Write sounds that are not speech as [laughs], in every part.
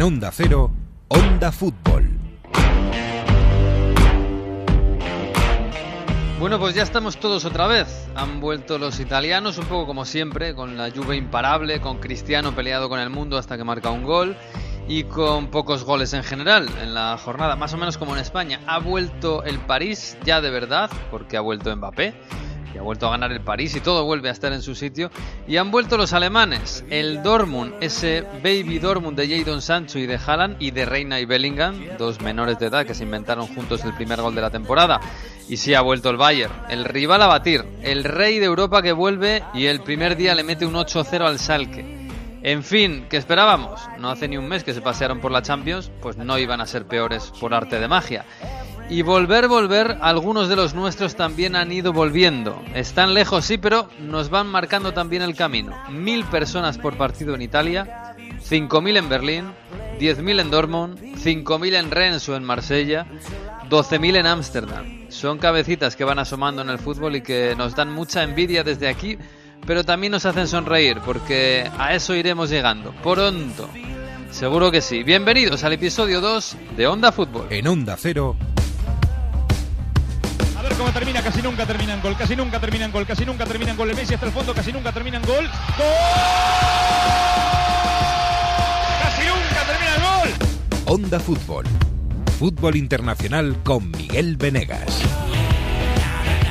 En Onda Cero, Onda Fútbol. Bueno, pues ya estamos todos otra vez. Han vuelto los italianos, un poco como siempre, con la lluvia imparable, con Cristiano peleado con el mundo hasta que marca un gol y con pocos goles en general en la jornada, más o menos como en España. Ha vuelto el París ya de verdad, porque ha vuelto Mbappé y ha vuelto a ganar el París y todo vuelve a estar en su sitio. Y han vuelto los alemanes, el Dortmund, ese baby Dortmund de Jadon Sancho y de Haaland y de Reina y Bellingham, dos menores de edad que se inventaron juntos el primer gol de la temporada. Y sí ha vuelto el Bayern, el rival a batir, el rey de Europa que vuelve y el primer día le mete un 8-0 al Salke. En fin, ¿qué esperábamos? No hace ni un mes que se pasearon por la Champions, pues no iban a ser peores por arte de magia. Y volver, volver, algunos de los nuestros también han ido volviendo. Están lejos, sí, pero nos van marcando también el camino. Mil personas por partido en Italia, 5.000 en Berlín, 10.000 en Dortmund, 5.000 en Rennes o en Marsella, 12.000 en Ámsterdam. Son cabecitas que van asomando en el fútbol y que nos dan mucha envidia desde aquí, pero también nos hacen sonreír, porque a eso iremos llegando. Pronto. Seguro que sí. Bienvenidos al episodio 2 de Onda Fútbol. En Onda Cero, A ver cómo termina, casi nunca termina en gol, casi nunca termina en gol, casi nunca termina en gol. El Messi hasta el fondo, casi nunca termina en gol. ¡Gol! Casi nunca termina en gol. Onda Fútbol. Fútbol internacional con Miguel Venegas.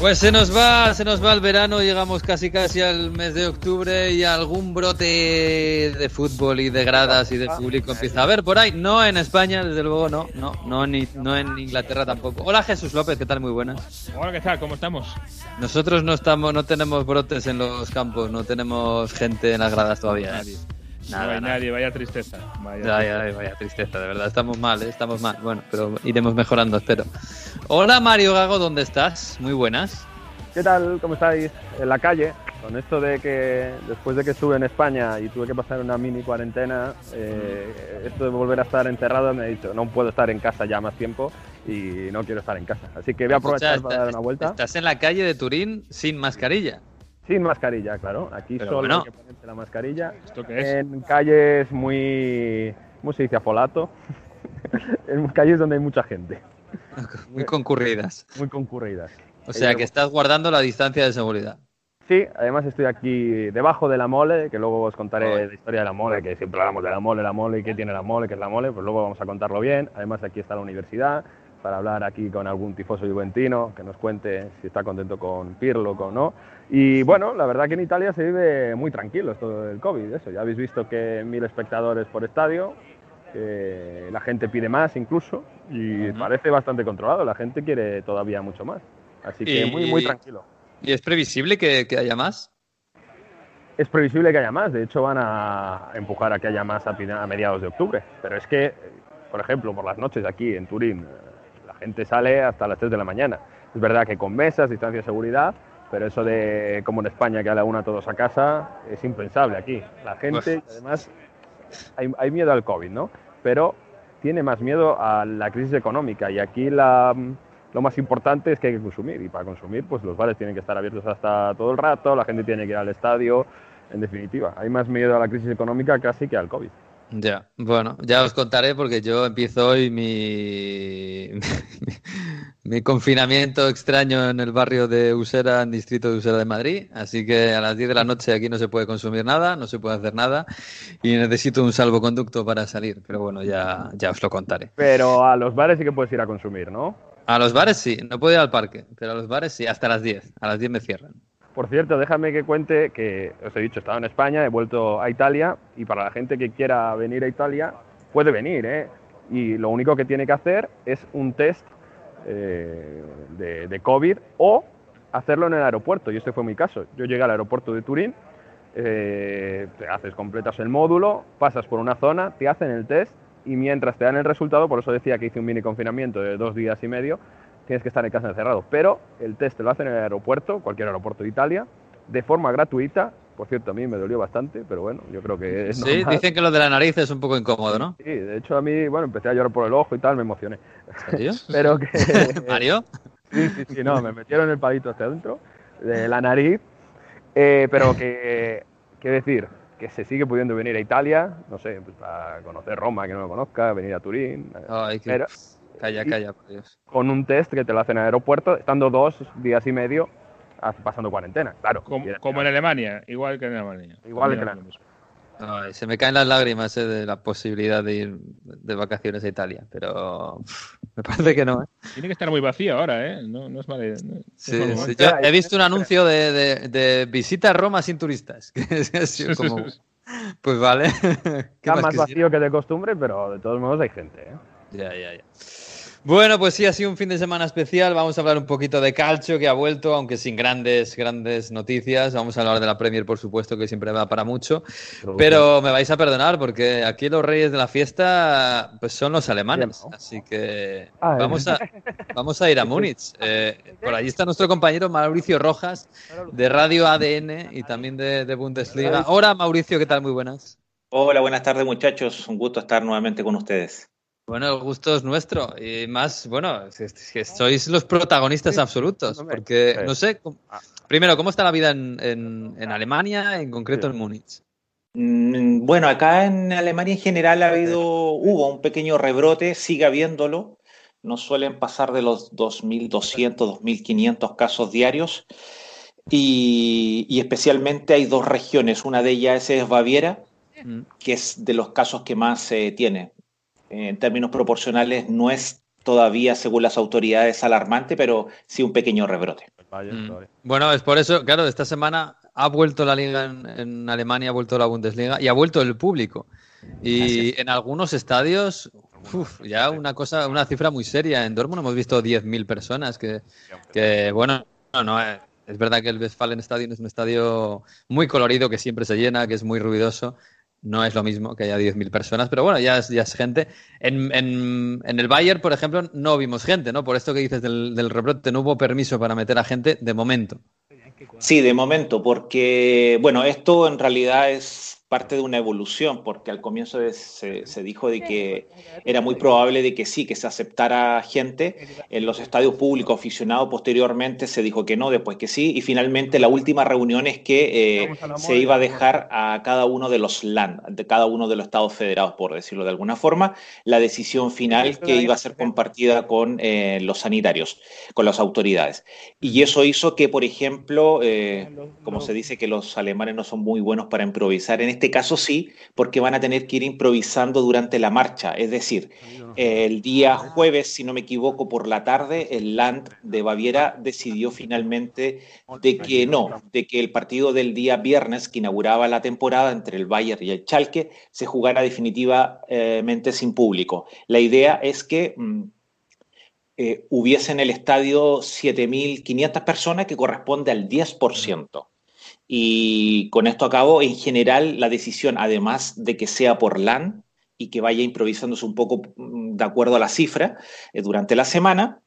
Pues se nos va, se nos va el verano, llegamos casi casi al mes de octubre y algún brote de fútbol y de gradas y de público empieza a ver por ahí. No en España, desde luego no, no, no, ni, no en Inglaterra tampoco. Hola Jesús López, ¿qué tal? Muy buenas. Bueno, ¿qué tal? ¿Cómo estamos? Nosotros no estamos, no tenemos brotes en los campos, no tenemos gente en las gradas todavía. Nadie. Nada, no hay nada. nadie, vaya tristeza. Vaya Ay, ay, vaya tristeza, de verdad, estamos mal, ¿eh? estamos mal. Bueno, pero iremos mejorando, espero. Hola Mario Gago, ¿dónde estás? Muy buenas. ¿Qué tal? ¿Cómo estáis? En la calle, con esto de que después de que estuve en España y tuve que pasar una mini cuarentena, eh, esto de volver a estar encerrado me he dicho, no puedo estar en casa ya más tiempo y no quiero estar en casa. Así que voy a aprovechar Escucha, para dar una vuelta. Estás en la calle de Turín sin mascarilla. Sin mascarilla, claro. Aquí Pero solo bueno. hay que ponerse la mascarilla. ¿Esto qué es? En calles muy... ¿Cómo se dice? Afolato. [laughs] en calles donde hay mucha gente, [laughs] Muy concurridas. muy concurridas. O sea que estás guardando la distancia de seguridad. Sí, además estoy aquí debajo de la mole, que luego os contaré Joder. la historia de la mole, que siempre hablamos de la mole, la mole y qué tiene la mole, qué es la mole, pues luego vamos a contarlo bien. Además aquí está la universidad para hablar aquí con algún tifoso juventino que nos cuente si está contento con Pirlo o no. Y bueno, la verdad que en Italia se vive muy tranquilo esto del COVID, eso. Ya habéis visto que mil espectadores por estadio, que la gente pide más incluso y Ujú. parece bastante controlado, la gente quiere todavía mucho más. Así que Y- muy, muy tranquilo. ¿Y es previsible que, que haya más? Es previsible que haya más, de hecho van a empujar a que haya más a, a mediados de octubre. Pero es que, por ejemplo, por las noches aquí en Turín, eh, la gente sale hasta las 3 de la mañana. Es verdad que con mesas, distancia de seguridad, pero eso de como en España que a la una todos a casa es impensable aquí. La gente, Uf. además, hay, hay miedo al COVID, ¿no? Pero tiene más miedo a la crisis económica y aquí la, lo más importante es que hay que consumir y para consumir pues los bares tienen que estar abiertos hasta todo el rato, la gente tiene que ir al estadio, en definitiva, hay más miedo a la crisis económica casi que al COVID. Ya, bueno, ya os contaré porque yo empiezo hoy mi, [laughs] mi confinamiento extraño en el barrio de Usera, en distrito de Usera de Madrid. Así que a las 10 de la noche aquí no se puede consumir nada, no se puede hacer nada y necesito un salvoconducto para salir. Pero bueno, ya, ya os lo contaré. Pero a los bares sí que puedes ir a consumir, ¿no? A los bares sí, no puedo ir al parque, pero a los bares sí, hasta las 10. A las 10 me cierran. Por cierto, déjame que cuente que, os he dicho, estaba en España, he vuelto a Italia y para la gente que quiera venir a Italia, puede venir, ¿eh? Y lo único que tiene que hacer es un test eh, de, COVID o hacerlo en el aeropuerto. Y este fue mi caso. Yo llegué al aeropuerto de Turín, eh, te haces, completas el módulo, pasas por una zona, te hacen el test y mientras te dan el resultado, por eso decía que hice un mini confinamiento de dos días y medio, tienes que estar en casa encerrado. Pero el test te lo hacen en el aeropuerto, cualquier aeropuerto de Italia, de forma gratuita por cierto, a mí me dolió bastante, pero bueno, yo creo que es Sí, dicen que lo de la nariz es un poco incómodo, ¿no? Sí, de hecho a mí, bueno, empecé a llorar por el ojo y tal, me emocioné. [laughs] Pero que... [laughs] ¿Mario? Sí, sí, sí, no, me metieron el palito hacia adentro de la nariz, eh, pero que, qué decir, que se sigue pudiendo venir a Italia, no sé, pues para conocer Roma, que no lo conozca, venir a Turín. Ay, que... pero- Calla, calla, por Dios. con un test que te lo hacen en el aeropuerto, estando dos días y medio pasando cuarentena, claro. Como, Y era- como en Alemania, igual que en Alemania. Igual que en Alemania. Ay, se me caen las lágrimas eh, de la posibilidad de ir de vacaciones a Italia, pero me parece que no. ¿eh? Tiene que estar muy vacío ahora, ¿eh? No, no es no- no Sí, mal sí. momento. Yo he visto un anuncio de, de- de visita a Roma sin turistas. [laughs] que es así como, pues vale. [laughs] ¿Qué Está más vacío que de costumbre, pero de todos modos hay gente. ¿eh? Ya, ya, ya. Bueno, pues sí, ha sido un fin de semana especial. Vamos a hablar un poquito de calcio, que ha vuelto, aunque sin grandes, grandes noticias. Vamos a hablar de la Premier, por supuesto, que siempre va para mucho. Pero me vais a perdonar porque aquí los reyes de la fiesta pues son los alemanes. Así que Ah, vamos a, vamos a ir a Múnich. [laughs] Eh, por allí está nuestro compañero Mauricio Rojas de Radio ADN y también de, de Bundesliga. Hola Mauricio, ¿qué tal? Muy buenas. Hola, buenas tardes muchachos. Un gusto estar nuevamente con ustedes. Bueno, el gusto es nuestro. Y más, bueno, es es que sois los protagonistas absolutos. hombre. Porque, Sí. no sé, com- primero, ¿cómo está la vida en, en- en Alemania, en concreto Sí. en Múnich? Mm, Bueno, acá en Alemania en general ha habido, hubo un pequeño rebrote, sigue habiéndolo. No suelen pasar de los 2.200, 2.500 casos diarios. Y, y especialmente hay dos regiones. Una de ellas es Baviera, Mm. que es de los casos que más se tiene. En términos proporcionales, no es todavía, según las autoridades, alarmante, pero sí un pequeño rebrote. Mm. Bueno, es por eso, claro, esta semana ha vuelto la liga en, en Alemania, ha vuelto la Bundesliga y ha vuelto el público. Y en algunos estadios, uf, ya una cosa, una cifra muy seria. En Dortmund hemos visto 10.000 personas, que, que bueno, no, no, eh, es verdad que el Westfalen Stadion es un estadio muy colorido, que siempre se llena, que es muy ruidoso. No es lo mismo que haya 10.000 personas, pero bueno, ya es, ya es gente. En, en- el Bayern, por ejemplo, no vimos gente, ¿no? Por esto que dices del, del rebrote, no hubo permiso para meter a gente de momento. Sí, de momento, porque, bueno, esto en realidad es parte de una evolución, porque al comienzo de- se, se dijo de que era muy probable de que sí, que se aceptara gente en los estadios públicos aficionados, posteriormente se dijo que no, después que sí, y finalmente la última reunión es que eh, se iba a dejar a cada uno de los land, de cada uno de los estados federados, por decirlo de alguna forma, la decisión final que iba a ser compartida con eh, los sanitarios, con las autoridades. Y eso hizo que, por ejemplo, eh, como se dice que los alemanes no son muy buenos para improvisar, en este caso sí, porque van a tener que ir improvisando durante la marcha. Es decir, el día jueves, si no me equivoco, por la tarde, el Land de Baviera decidió finalmente de que no, de que el partido del día viernes, que inauguraba la temporada entre el Bayern y el Schalke, se jugara definitivamente sin público. La idea es que mm, eh, hubiese en el estadio 7.500 personas, que corresponde al 10%. Y con esto acabo, en general, la decisión, además de que sea por LAN y que vaya improvisándose un poco mm, de acuerdo a la cifra eh, durante la semana,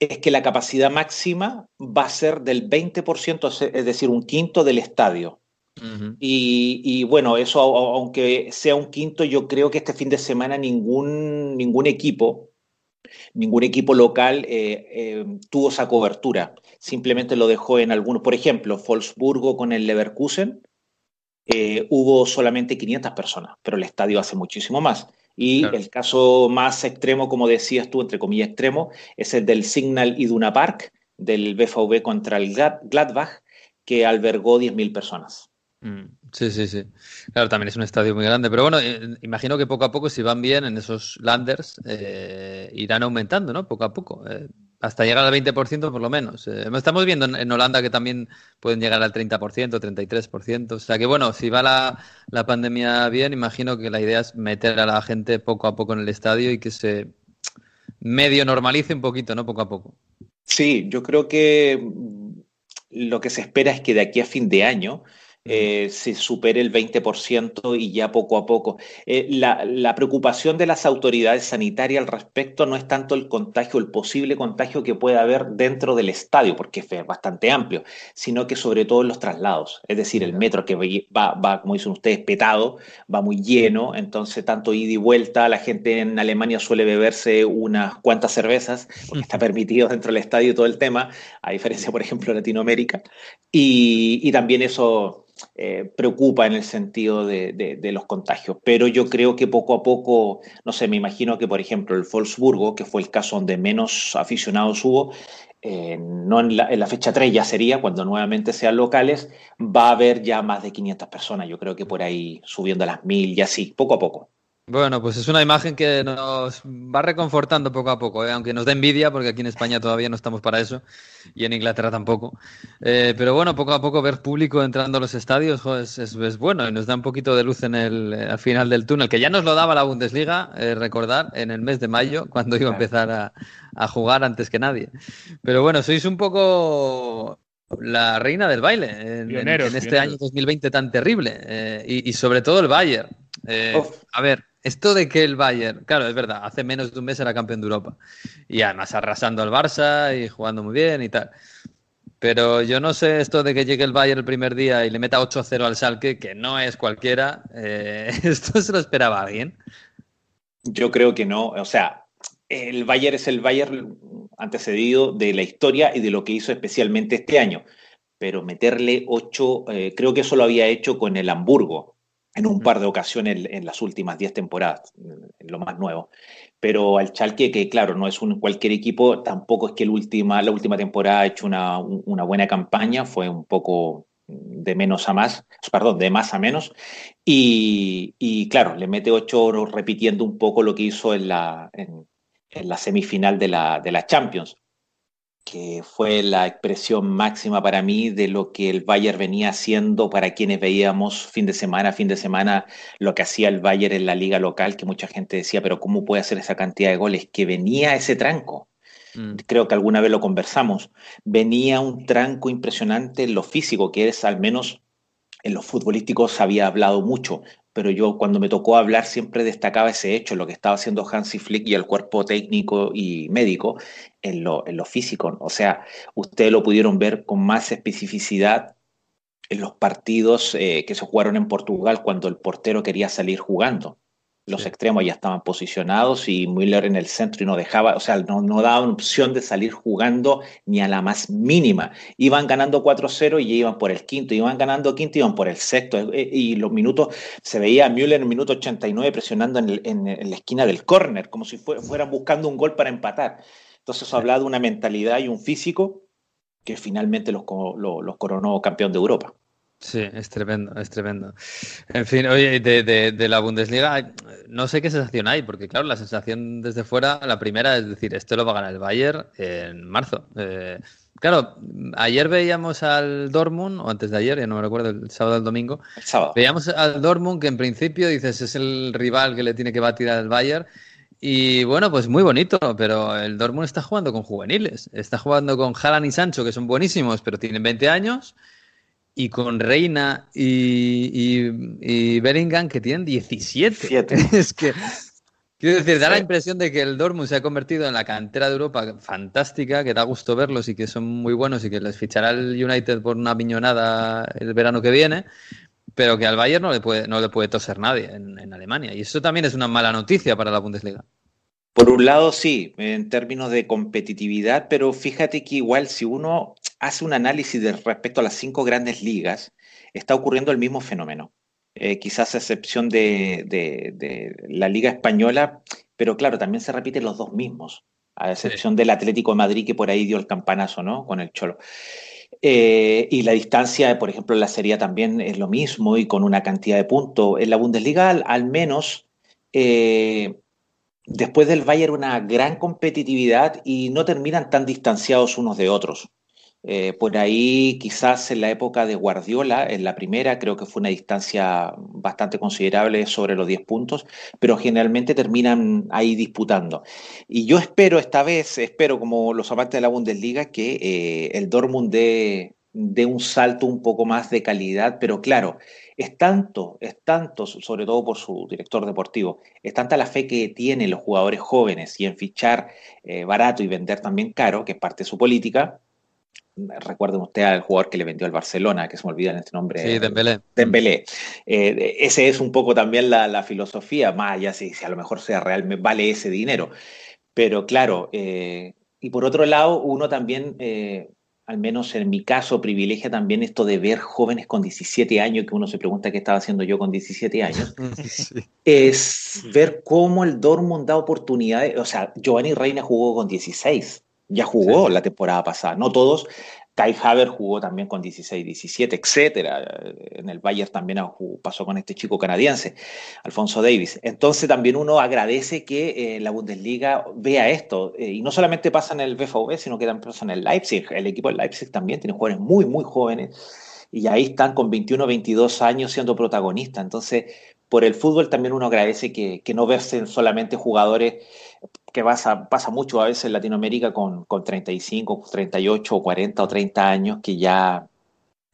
es que la capacidad máxima va a ser del 20%, es- decir, un quinto del estadio. Y, y bueno, eso, au- aunque sea un quinto, yo creo que este fin de semana ningún, ningún equipo, ningún equipo local eh, eh, tuvo esa cobertura. Simplemente lo dejó en algunos. Por ejemplo, Wolfsburgo con el Leverkusen eh, hubo solamente 500 personas, pero el estadio hace muchísimo más. Y Claro. el caso más extremo, como decías tú, entre comillas extremo, es el del Signal Iduna Park, del BVB contra el Glad- Gladbach, que albergó 10.000 personas. Mm, Sí, sí, sí. Claro, también es un estadio muy grande, pero bueno, eh, imagino que poco a poco, si van bien en esos landers, eh, irán aumentando, ¿no? Poco a poco, eh, hasta llegar al 20% por lo menos. Estamos viendo en, en Holanda que también pueden llegar al 30%, 33%. O sea que bueno, si va la, la pandemia bien, imagino que la idea es meter a la gente poco a poco en el estadio y que se medio normalice un poquito, ¿no? Poco a poco. Sí, yo creo que lo que se espera es que de aquí a fin de año eh, se supere el 20% y ya poco a poco. Eh, la, la, preocupación de las autoridades sanitarias al respecto no es tanto el contagio, el posible contagio que puede haber dentro del estadio, porque es bastante amplio, sino que sobre todo en los traslados. Es decir, el metro que va, va, como dicen ustedes, petado, va muy lleno, entonces tanto ida y vuelta, la gente en Alemania suele beberse unas cuantas cervezas, porque está permitido dentro del estadio todo el tema, a diferencia, por ejemplo, de Latinoamérica, y, y también eso eh, preocupa en el sentido de, los contagios. Pero yo creo que poco a poco, no sé, me imagino que, por ejemplo, el Wolfsburgo, que fue el caso donde menos aficionados hubo, eh, no en la, en la, fecha 3 ya sería, cuando nuevamente sean locales, va a haber ya más de 500 personas. Yo creo que por ahí subiendo a las 1000 y así, poco a poco. Bueno, pues es una imagen que nos va reconfortando poco a poco, ¿eh? aunque nos da envidia, porque aquí en España todavía no estamos para eso, y en Inglaterra tampoco. Eh, pero bueno, poco a poco ver público entrando a los estadios es, es, bueno y nos da un poquito de luz en el, al final del túnel, que ya nos lo daba la Bundesliga, eh, recordar, en el mes de mayo, [laughs] cuando iba a empezar a, a jugar antes que nadie. Pero bueno, sois un poco la reina del baile en, pioneros, en, este pioneros. año 2020 tan terrible, eh, y, y, sobre todo el Bayern. Eh, a ver, esto de que el Bayern, claro, es verdad, hace menos de un mes era campeón de Europa. Y además arrasando al Barça y jugando muy bien y tal. Pero yo no sé esto de que llegue el Bayern el primer día y le meta 8-0 al Salque, que no es cualquiera. Eh, [laughs] ¿Esto se lo esperaba alguien? Yo creo que no. O sea, el Bayern es el Bayern antecedido de la historia y de lo que hizo especialmente este año. Pero meterle 8, eh, creo que eso lo había hecho con el Hamburgo, en un par de ocasiones en, las últimas 10 temporadas, en lo más nuevo. Pero al Chalque, que claro, no es un cualquier equipo, tampoco es que el última, la última temporada ha hecho una, una, buena campaña, fue un poco de menos a más, perdón, de más a menos. Y, y claro, le mete 8 oros repitiendo un poco lo que hizo en la, en, en la semifinal de la, de la Champions que fue la expresión máxima para mí de lo que el Bayern venía haciendo para quienes veíamos fin de semana, fin de semana, lo que hacía el Bayern en la liga local, que mucha gente decía, pero ¿cómo puede hacer esa cantidad de goles? Que venía ese tranco. Mm. Creo que alguna vez lo conversamos. Venía un tranco impresionante en lo físico, que es al menos en los futbolísticos había hablado mucho pero yo cuando me tocó hablar siempre destacaba ese hecho, lo que estaba haciendo Hansi Flick y el cuerpo técnico y médico en lo, en lo físico. O sea, ustedes lo pudieron ver con más especificidad en los partidos eh, que se jugaron en Portugal cuando el portero quería salir jugando los sí. extremos ya estaban posicionados y Müller en el centro y no dejaba, o sea, no, no daban opción de salir jugando ni a la más mínima. Iban ganando 4-0 y iban por el quinto, iban ganando quinto y iban por el sexto. Eh, y los minutos, se veía a Müller en el minuto 89 presionando en, el, en, en la esquina del córner, como si fue, fueran buscando un gol para empatar. Entonces, eso habla de una mentalidad y un físico que finalmente los, los, los coronó campeón de Europa. Sí, es tremendo, es tremendo. En fin, oye, de, de, de, la Bundesliga, no sé qué sensación hay, porque claro, la sensación desde fuera, la primera es decir, esto lo va a ganar el Bayern en marzo. Eh, claro, ayer veíamos al Dortmund, o antes de ayer, ya no me recuerdo, el sábado o el domingo. El sábado. Veíamos al Dortmund que en principio dices es el rival que le tiene que batir al Bayern. Y bueno, pues muy bonito, pero el Dortmund está jugando con juveniles. Está jugando con Haaland y Sancho, que son buenísimos, pero tienen 20 años y con Reina y, y, y, Bellingham que tienen 17. Siete. [laughs] es que, quiero decir, da la impresión de que el Dortmund se ha convertido en la cantera de Europa fantástica, que da gusto verlos y que son muy buenos y que les fichará el United por una piñonada el verano que viene, pero que al Bayern no le puede, no le puede toser nadie en, en Alemania. Y eso también es una mala noticia para la Bundesliga. Por un lado, sí, en términos de competitividad, pero fíjate que igual si uno hace un análisis de respecto a las cinco grandes ligas, está ocurriendo el mismo fenómeno. Eh, quizás a excepción de, de, de, la Liga Española, pero claro, también se repiten los dos mismos, a excepción sí. del Atlético de Madrid que por ahí dio el campanazo, ¿no? Con el Cholo. Eh, y la distancia, por ejemplo, en la Serie también es lo mismo y con una cantidad de puntos. En la Bundesliga, al, al menos, eh, después del Bayern una gran competitividad y no terminan tan distanciados unos de otros. Eh, por ahí, quizás en la época de Guardiola, en la primera, creo que fue una distancia bastante considerable sobre los 10 puntos, pero generalmente terminan ahí disputando. Y yo espero esta vez, espero como los amantes de la Bundesliga, que eh, el Dortmund dé dé un salto un poco más de calidad, pero claro, es tanto, es tanto, sobre todo por su director deportivo, es tanta la fe que tienen los jugadores jóvenes y en fichar eh, barato y vender también caro, que es parte de su política. Recuerden usted al jugador que le vendió al Barcelona, que se me olvida en este nombre. Sí, Dembélé. Dembélé. Eh, ese es un poco también la, filosofía, más allá si, si, a lo mejor sea realmente vale ese dinero. Pero claro, eh, y por otro lado, uno también al menos en mi caso, privilegia también esto de ver jóvenes con 17 años, que uno se pregunta qué estaba haciendo yo con 17 años, [laughs] es ver cómo el Dortmund da oportunidades. O sea, Giovanni Reina jugó con 16, ya jugó la temporada pasada, no todos, Kai Haver jugó también con 16, 17, etcétera. En el Bayern también pasó con este chico canadiense, Alfonso Davis. Entonces también uno agradece que eh, la Bundesliga vea esto. Eh, y no solamente pasa en el BVB, sino que también pasa en el Leipzig. El equipo del Leipzig también tiene jugadores muy, muy jóvenes. Y ahí están con 21, 22 años siendo protagonistas. Entonces, por el fútbol también uno agradece que, que no verse solamente jugadores que pasa, pasa mucho a veces en Latinoamérica con, con 35, 38, 40 o 30 años que ya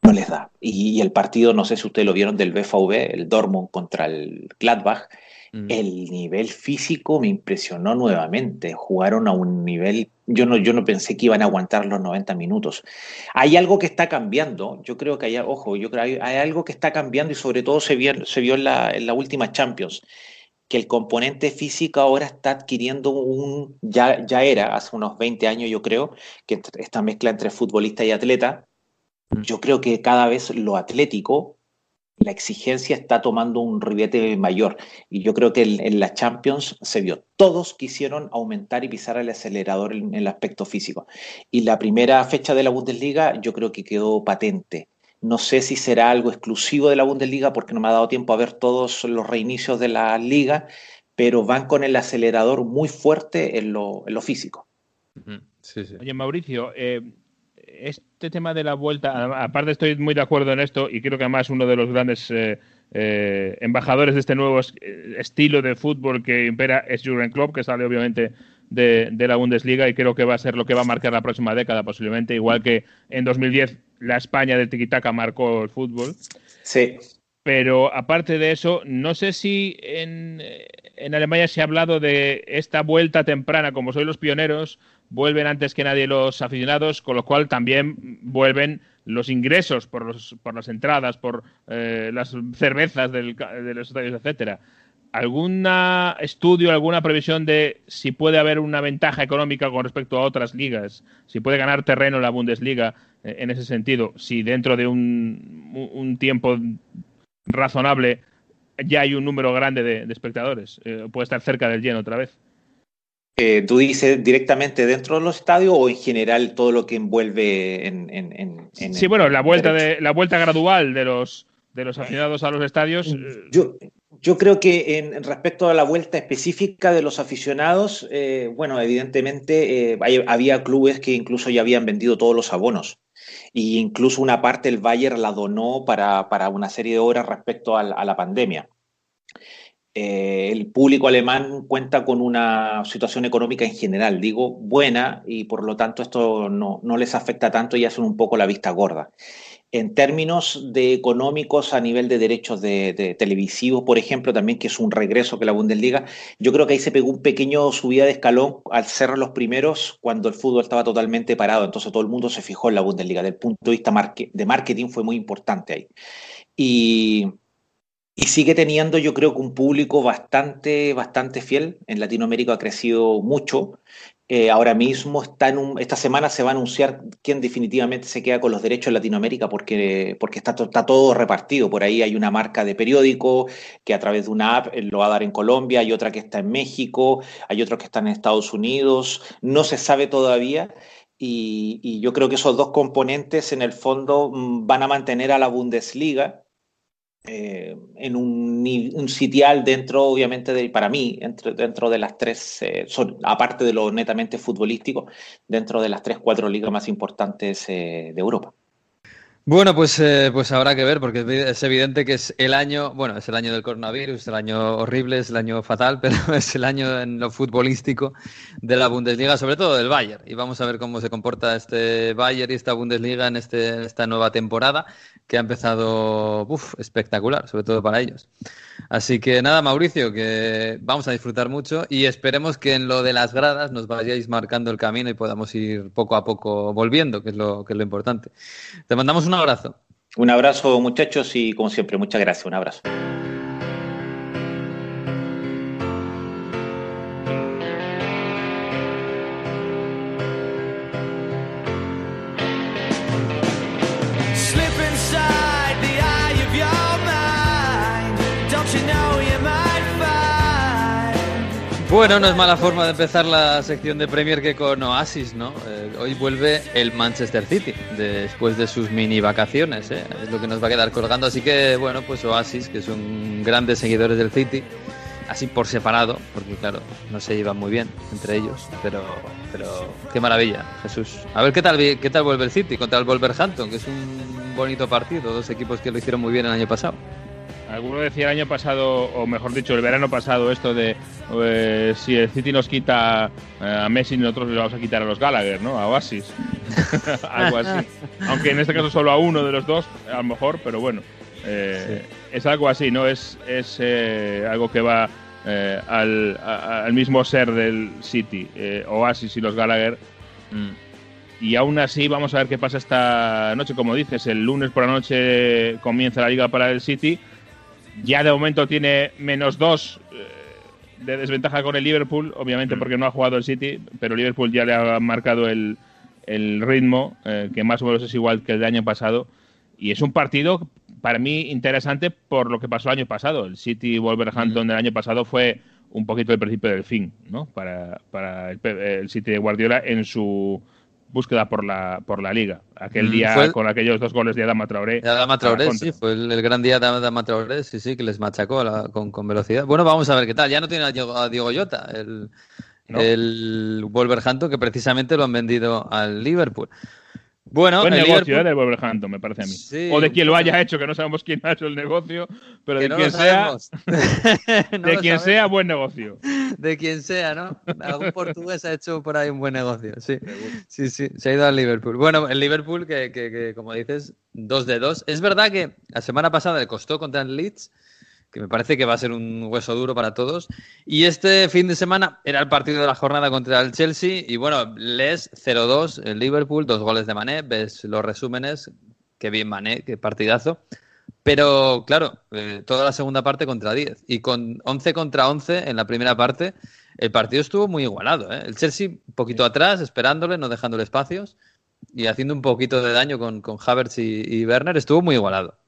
no les da. Y, el partido, no sé si ustedes lo vieron del BVB, el Dortmund contra el Gladbach, mm. el nivel físico me impresionó nuevamente. Jugaron a un nivel, yo no, yo no pensé que iban a aguantar los 90 minutos. Hay algo que está cambiando, yo creo que hay, ojo, yo creo hay, algo que está cambiando y sobre todo se vio, se vio en, la, en la última Champions que el componente físico ahora está adquiriendo un, ya, ya era, hace unos 20 años yo creo, que esta mezcla entre futbolista y atleta, mm. yo creo que cada vez lo atlético, la exigencia está tomando un ribete mayor. Y yo creo que en, la Champions se vio, todos quisieron aumentar y pisar el acelerador en el aspecto físico. Y la primera fecha de la Bundesliga yo creo que quedó patente. No sé si será algo exclusivo de la Bundesliga porque no me ha dado tiempo a ver todos los reinicios de la liga, pero van con el acelerador muy fuerte en lo, físico. Oye, Mauricio, eh, este tema de la vuelta, aparte estoy muy de acuerdo en esto y creo que además uno de los grandes eh, eh, embajadores de este nuevo estilo de fútbol que impera es Jurgen Klopp, que sale obviamente de, de, la Bundesliga y creo que va a ser lo que va a marcar la próxima década posiblemente, igual que en 2010 la España del tiquitaca marcó el fútbol. Sí. Pero aparte de eso, no sé si en, Alemania se ha hablado de esta vuelta temprana, como soy los pioneros, vuelven antes que nadie los aficionados, con lo cual también vuelven los ingresos por, los, por las entradas, por eh, las cervezas del, de los estadios, etcétera. ¿Algún estudio, alguna previsión de si puede haber una ventaja económica con respecto a otras ligas? Si puede ganar terreno la Bundesliga eh, en ese sentido, si dentro de un, tiempo razonable ya hay un número grande de, espectadores, eh, puede estar cerca del lleno otra vez. Eh, ¿Tú dices directamente dentro de los estadios o en general todo lo que envuelve en... en, sí, bueno, la vuelta, de, la vuelta gradual de los, de los aficionados a los estadios. Yo, yo creo que en, respecto a la vuelta específica de los aficionados, bueno, evidentemente había clubes que incluso ya habían vendido todos los abonos y incluso una parte el Bayern la donó para, una serie de horas respecto a la, pandemia. Eh, el público alemán cuenta con una situación económica en general, digo, buena, y por lo tanto esto no, no les afecta tanto y hacen un poco la vista gorda en términos de económicos a nivel de derechos de, televisivos, por ejemplo, también que es un regreso que la Bundesliga, yo creo que ahí se pegó un pequeño subida de escalón al ser los primeros cuando el fútbol estaba totalmente parado, entonces todo el mundo se fijó en la Bundesliga, del punto de vista de marketing fue muy importante ahí. Y, y sigue teniendo yo creo que un público bastante, bastante fiel, en Latinoamérica ha crecido mucho, eh, ahora mismo esta semana se va a anunciar quién definitivamente se queda con los derechos en Latinoamérica porque, porque está, está todo repartido. Por ahí hay una marca de periódico que a través de una app eh, lo va a dar en Colombia, hay otra que está en México, hay otros que están en Estados Unidos. No se sabe todavía. y yo creo que esos dos componentes en el fondo mm, van a mantener a la Bundesliga eh, en un, sitial dentro, obviamente, de, para mí, dentro de las tres, eh, son, aparte de lo netamente futbolístico, dentro de las tres, cuatro ligas más importantes eh, de Europa. Bueno, pues, eh, pues habrá que ver, porque es evidente que es el año, bueno, es el año del coronavirus, el año horrible, es el año fatal, [laughs] pero es el año en lo futbolístico de la Bundesliga, sobre todo del Bayern. Y vamos a ver cómo se comporta este Bayern y esta Bundesliga en, este, esta nueva temporada, que ha empezado espectacular, sobre todo para ellos. Así que nada, Mauricio, que vamos a disfrutar mucho y esperemos que en lo de las gradas nos vayáis marcando el camino y podamos ir poco a poco volviendo, que es lo, que es lo importante. Te mandamos un abrazo. Un abrazo, muchachos, y como siempre, muchas gracias. Un abrazo. Bueno, no es mala forma de empezar la sección de Premier que con Oasis, ¿no? Eh, hoy vuelve el Manchester City después de sus mini vacaciones, ¿eh? es lo que nos va a quedar colgando. Así que, bueno, pues Oasis, que son grandes seguidores del City, así por separado, porque claro, no se llevan muy bien entre ellos, pero, pero qué maravilla, Jesús. A ver qué tal, qué tal vuelve el City contra el Wolverhampton, que es un bonito partido, dos equipos que lo hicieron muy bien el año pasado. Alguno decía el año pasado, o mejor dicho, el verano pasado, esto de eh, si el City nos quita eh, a Messi, nosotros le vamos a quitar a los Gallagher, ¿no? A Oasis. [laughs] algo así. Aunque en este caso solo a uno de los dos, a lo mejor, pero bueno. Eh, es algo así, ¿no? Es, es algo que va al, al, mismo ser del City, Oasis y los Gallagher. Mm. Y aún así, vamos a ver qué pasa esta noche. Como dices, el lunes por la noche comienza la liga para el City ya de momento tiene menos dos eh, de desventaja con el Liverpool, obviamente mm. porque no ha jugado el City, pero Liverpool ya le ha marcado el, ritmo, eh, que más o menos es igual que el del año pasado. Y es un partido para mí interesante por lo que pasó el año pasado. El City Wolverhampton del año pasado fue un poquito el principio del fin, ¿no? Para, para el City de Guardiola en su búsqueda por la, por la liga. Aquel mm, día con aquellos dos goles de Adama Traoré. De Adama Traoré, sí, fue el, gran día de Adama Traoré, sí, sí, que les machacó con, con, velocidad. Bueno, vamos a ver qué tal. Ya no tiene a Diego, a Diego Llota, el, el Wolverhampton, que precisamente lo han vendido al Liverpool. Bueno, Buen negocio ¿eh? del Wolverhampton, me parece a mí. o de quien lo haya hecho, que no sabemos quién ha hecho el negocio, pero de quien sea. [laughs] [laughs] de quien sea, buen negocio. [laughs] De quien sea, ¿no? Algún portugués ha hecho por ahí un buen negocio. Sí, sí, sí. Se ha ido al Liverpool. Bueno, el Liverpool, que, que, que como dices, dos de dos. Es verdad que la semana pasada le costó contra el Leeds que me parece que va a ser un hueso duro para todos. Y este fin de semana era el partido de la jornada contra el Chelsea y bueno, les 0-2 el Liverpool, dos goles de Mané, ves los resúmenes, qué bien Mané, qué partidazo. Pero claro, eh, toda la segunda parte contra 10 y con 11 contra 11 en la primera parte, el partido estuvo muy igualado. ¿eh? El Chelsea un poquito atrás, esperándole, no dejándole espacios y haciendo un poquito de daño con, con Havertz y, y Werner, estuvo muy igualado.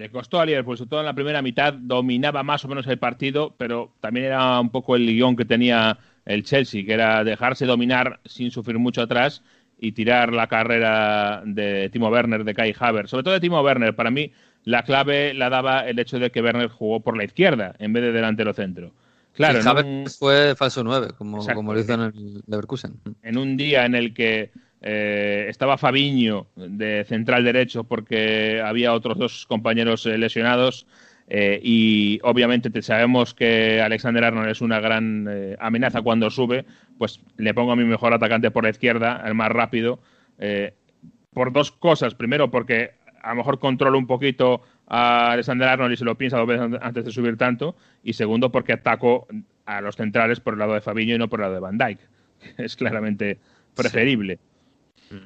Le costó a Liverpool, sobre todo en la primera mitad, dominaba más o menos el partido, pero también era un poco el guion que tenía el Chelsea, que era dejarse dominar sin sufrir mucho atrás y tirar la carrera de Timo Werner, de Kai Havertz. Sobre todo de Timo Werner, para mí la clave la daba el hecho de que Werner jugó por la izquierda en vez de delantero centro. Claro, Havertz fue falso 9, como, como lo hizo en el Leverkusen. En un día en el que eh, estaba Fabiño de central derecho porque había otros dos compañeros eh, lesionados. Eh, y obviamente sabemos que Alexander Arnold es una gran amenaza cuando sube, pues le pongo a mi mejor atacante por la izquierda, el más rápido, por dos cosas. Primero, porque a lo mejor controlo un poquito a Alexander Arnold y se lo piensa dos veces antes de subir tanto. Y segundo, porque ataco a los centrales por el lado de Fabiño y no por el lado de Van Dyke. [laughs] Es claramente preferible.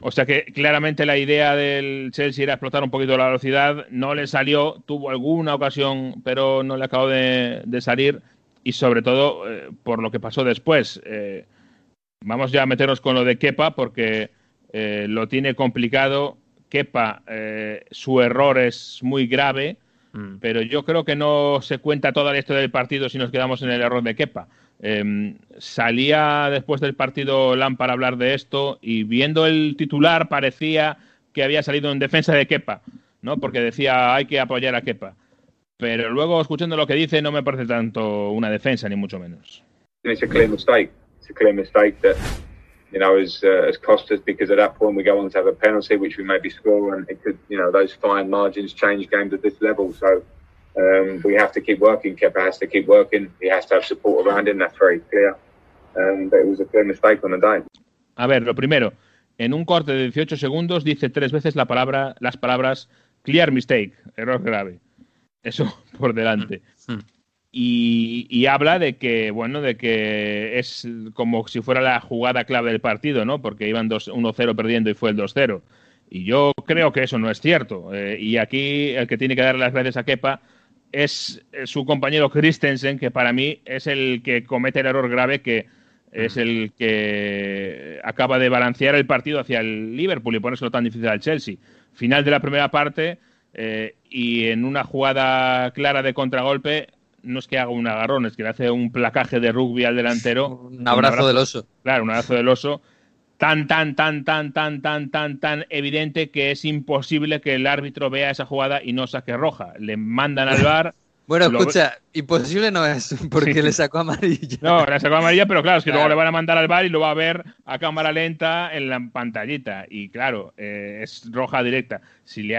O sea que claramente la idea del Chelsea era explotar un poquito la velocidad, no le salió, tuvo alguna ocasión, pero no le acabó de, salir y sobre todo eh, por lo que pasó después. Eh, vamos ya a meternos con lo de Kepa porque eh, lo tiene complicado. Kepa, su error es muy grave, mm. pero yo creo que no se cuenta toda la historia del partido si nos quedamos en el error de Kepa. Em, salía después del partido Lam para hablar de esto y viendo el titular parecía que había salido en defensa de Kepa, ¿no? Porque decía hay que apoyar a Kepa. Pero luego escuchando lo que dice no me parece tanto una defensa ni mucho menos. It's a clear mistake. It's a clear mistake that you know, as uh, as cost us because at that point we go on to have a penalty which we maybe score and it could, you know, those fine margins change games at this level. So um, we have to keep working. Kepa has to keep working. He has to have support around him. That's very clear. Um, but it was a clear mistake on the day. A ver, lo primero, en un corte de 18 segundos dice tres veces la palabra, las palabras clear mistake, error grave. Eso [laughs] por delante. Mm. Y, habla de que, bueno, de que es como si fuera la jugada clave del partido, ¿no? Porque iban 1-0 perdiendo y fue el 2-0. Y yo creo que eso no es cierto. Eh, y aquí el que tiene que dar las gracias a Kepa es su compañero Christensen, que para mí es el que comete el error grave que es el que acaba de balancear el partido hacia el Liverpool y ponérselo tan difícil al Chelsea. Final de la primera parte eh, y en una jugada clara de contragolpe no es que haga un agarrón, es que le hace un placaje de rugby al delantero. [laughs] Un abrazo, del oso. Claro, un abrazo del oso. Tan, tan, tan, tan, tan, tan, tan, tan evidente que es imposible que el árbitro vea esa jugada y no saque roja. Le mandan al [laughs] bar. Bueno, escucha, imposible no es, [laughs] porque le sacó amarilla. No, le sacó amarilla, pero claro, es que luego le van a mandar al bar y lo va a ver a cámara lenta en la pantallita. Y claro, eh, es roja directa. Si le,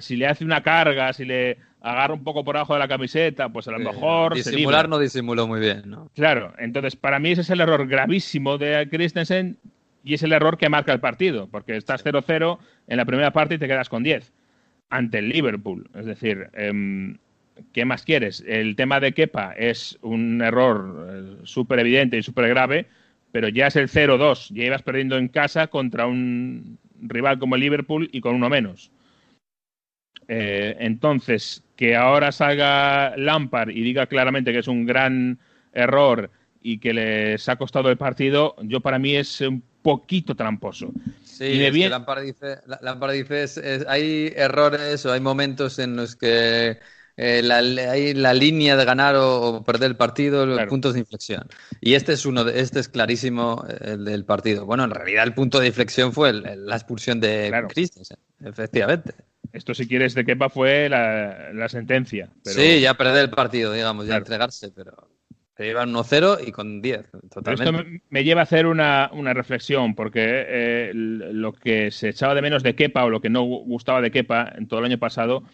si le hace una carga, si le agarra un poco por abajo de la camiseta, pues a lo mejor. Disimular no disimuló muy bien, ¿no? Claro, entonces para mí ese es el error gravísimo de Christensen y es el error que marca el partido, porque estás 0-0 en la primera parte y te quedas con 10 ante el Liverpool. Es decir, em, ¿qué más quieres? El tema de Kepa es un error eh, súper evidente y súper grave, pero ya es el 0-2. Ya ibas perdiendo en casa contra un rival como el Liverpool y con uno menos. Eh, entonces, que ahora salga Lampard y diga claramente que es un gran error y que les ha costado el partido, yo para mí es un poquito tramposo. Sí, Lampard dice, Lampard dice hay errores o hay momentos en los que eh, la, hay la línea de ganar o, perder el partido, los puntos de inflexión. Y este es uno, de, este es clarísimo el del partido. Bueno, en realidad el punto de inflexión fue la expulsión de claro. Christensen, efectivamente. Esto, si quieres, de Kepa fue la, sentencia. Sí, ya perder el partido, digamos, ya entregarse, pero se llevan 1-0 y con 10. Totalmente. esto me lleva a hacer una, reflexión, porque eh, lo que se echaba de menos de Kepa o lo que no gustaba de Kepa en todo el año pasado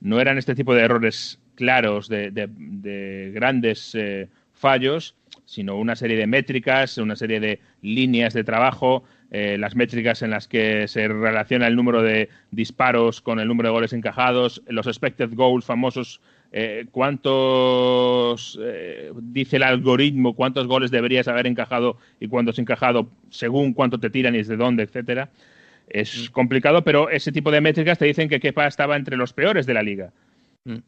no eran este tipo de errores claros, de, grandes eh, fallos, sino una serie de métricas, una serie de líneas de trabajo, eh, las métricas en las que se relaciona el número de disparos con el número de goles encajados, los expected goals famosos, eh, cuántos, dice el algoritmo, cuántos goles deberías haber encajado y cuántos encajado según cuánto te tiran y desde dónde, etcétera. Es mm. complicado, pero ese tipo de métricas te dicen que Kepa estaba entre los peores de la liga. Mm.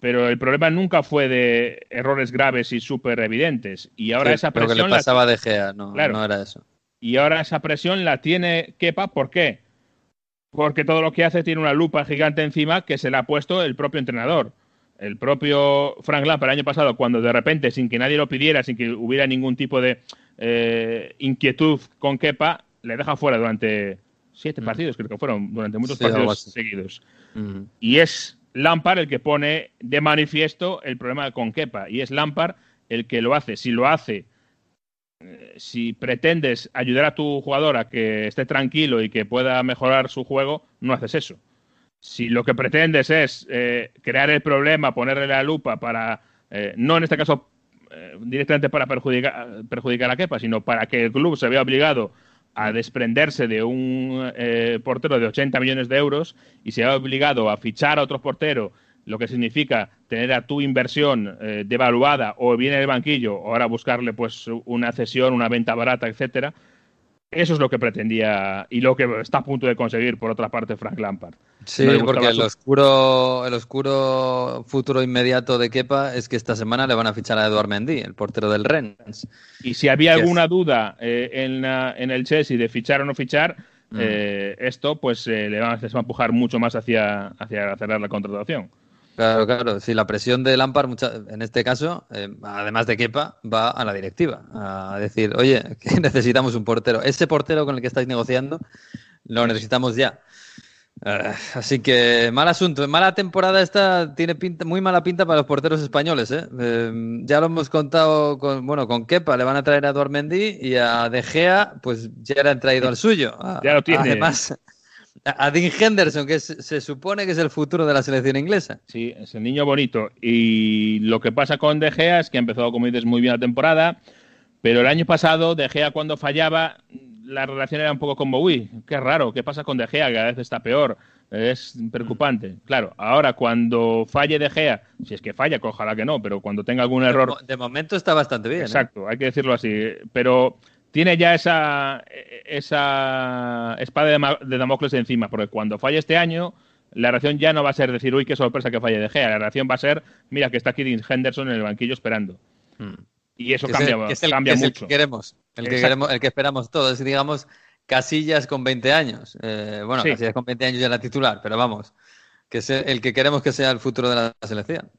Pero el problema nunca fue de errores graves y súper evidentes. Y ahora esa presión. Lo que le pasaba de Gea, no, no era eso. Y ahora esa presión la tiene Kepa, ¿por qué? Porque todo lo que hace tiene una lupa gigante encima que se le ha puesto el propio entrenador. El propio Frank Lampard el año pasado, cuando de repente, sin que nadie lo pidiera, sin que hubiera ningún tipo de eh, inquietud con Kepa, le deja fuera durante siete mm. partidos, creo que fueron, durante muchos partidos seguidos. Mm. Y es Lampard el que pone de manifiesto el problema con Kepa. Y es Lampard el que lo hace. Si lo hace, si pretendes ayudar a tu jugador a que esté tranquilo y que pueda mejorar su juego, no haces eso. Si lo que pretendes es eh, crear el problema, ponerle la lupa para, eh, no en este caso directamente para perjudicar, perjudicar a Kepa, sino para que el club se vea obligado a desprenderse de un eh, portero de 80 millones de euros y se ha obligado a fichar a otro portero, lo que significa tener a tu inversión eh, devaluada o bien en el banquillo o ahora buscarle pues una cesión, una venta barata, etcétera. Eso es lo que pretendía y lo que está a punto de conseguir, por otra parte, Frank Lampard. Sí, porque el oscuro, el oscuro futuro inmediato de Kepa es que esta semana le van a fichar a Eduard Mendy, el portero del Rennes. Y si había alguna duda eh, en, en, el Chelsea de fichar o no fichar, mm. eh, esto pues eh, le, va, a empujar mucho más hacia, hacia cerrar la contratación. Claro, claro. Si la presión de Lampard, en este caso, además de Kepa, va a la directiva. A decir, oye, [laughs] que necesitamos un portero. Ese portero con el que estáis negociando, lo necesitamos ya. Uh, así que mal asunto, mala temporada esta tiene pinta, muy mala pinta para los porteros españoles. ¿eh? Eh, ya lo hemos contado con bueno con Kepa, le van a traer a Eduard Mendy y a De Gea, pues ya le han traído al suyo. ya lo tiene. Además, a Dean Henderson, que se supone que es el futuro de la selección inglesa. Sí, es el niño bonito. Y lo que pasa con De Gea es que ha empezado, como dices, muy bien la temporada, pero el año pasado De Gea cuando fallaba la relación era un poco como, uy, qué raro, ¿qué pasa con De Gea? Que a veces está peor, es preocupante. Claro, ahora cuando falle De Gea, si es que falla, ojalá que no, pero cuando tenga algún error... De momento está bastante bien. ¿eh? Exacto, hay que decirlo así, pero tiene ya esa, esa espada de Damocles encima, porque cuando falle este año, la reacción ya no va a ser decir, uy, qué sorpresa que falle De Gea, la reacción va a ser, mira que está aquí Dean Henderson en el banquillo esperando. Hmm. Y eso cambia, mucho. El que queremos, el que, queremos, el que esperamos todos, digamos, Casillas con 20 años. Eh, bueno, Casillas con 20 años ya la titular, pero vamos, que es el que queremos que sea el futuro de la selección.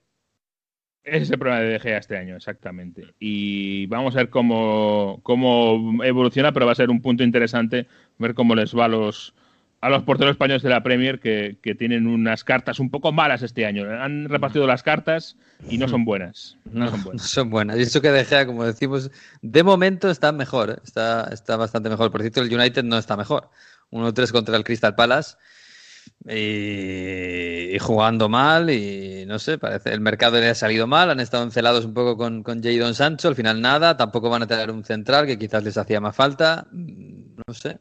Ese es el problema de De Gea este año, exactamente. Y vamos a ver cómo, cómo evoluciona, pero va a ser un punto interesante ver cómo les va a los, a los porteros españoles de la Premier que, tienen unas cartas un poco malas este año. Han repartido las cartas y no son buenas. No, son buenas. son buenas. Y eso que deja, como decimos, de momento está mejor. ¿eh? Está, está bastante mejor. Por cierto, el United no está mejor. 1-3 contra el Crystal Palace. Y, jugando mal y no sé, parece el mercado le ha salido mal, han estado encelados un poco con, con Jadon Sancho, al final nada, tampoco van a tener un central que quizás les hacía más falta, no sé.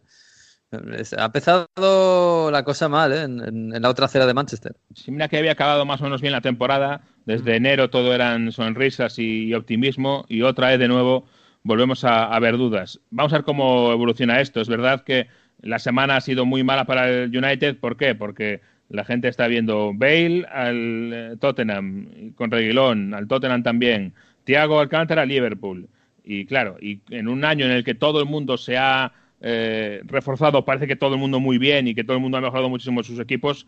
Ha empezado la cosa mal ¿eh? en, la otra acera de Manchester. Sí, mira que había acabado más o menos bien la temporada. Desde enero todo eran sonrisas y, optimismo y otra vez de nuevo volvemos a, ver dudas. Vamos a ver cómo evoluciona esto. Es verdad que la semana ha sido muy mala para el United. ¿Por qué? Porque la gente está viendo Bale al eh, Tottenham con Reguilón, al Tottenham también, Thiago Alcántara a Liverpool. Y claro, y en un año en el que todo el mundo se ha eh, reforzado, parece que todo el mundo muy bien y que todo el mundo ha mejorado muchísimo sus equipos,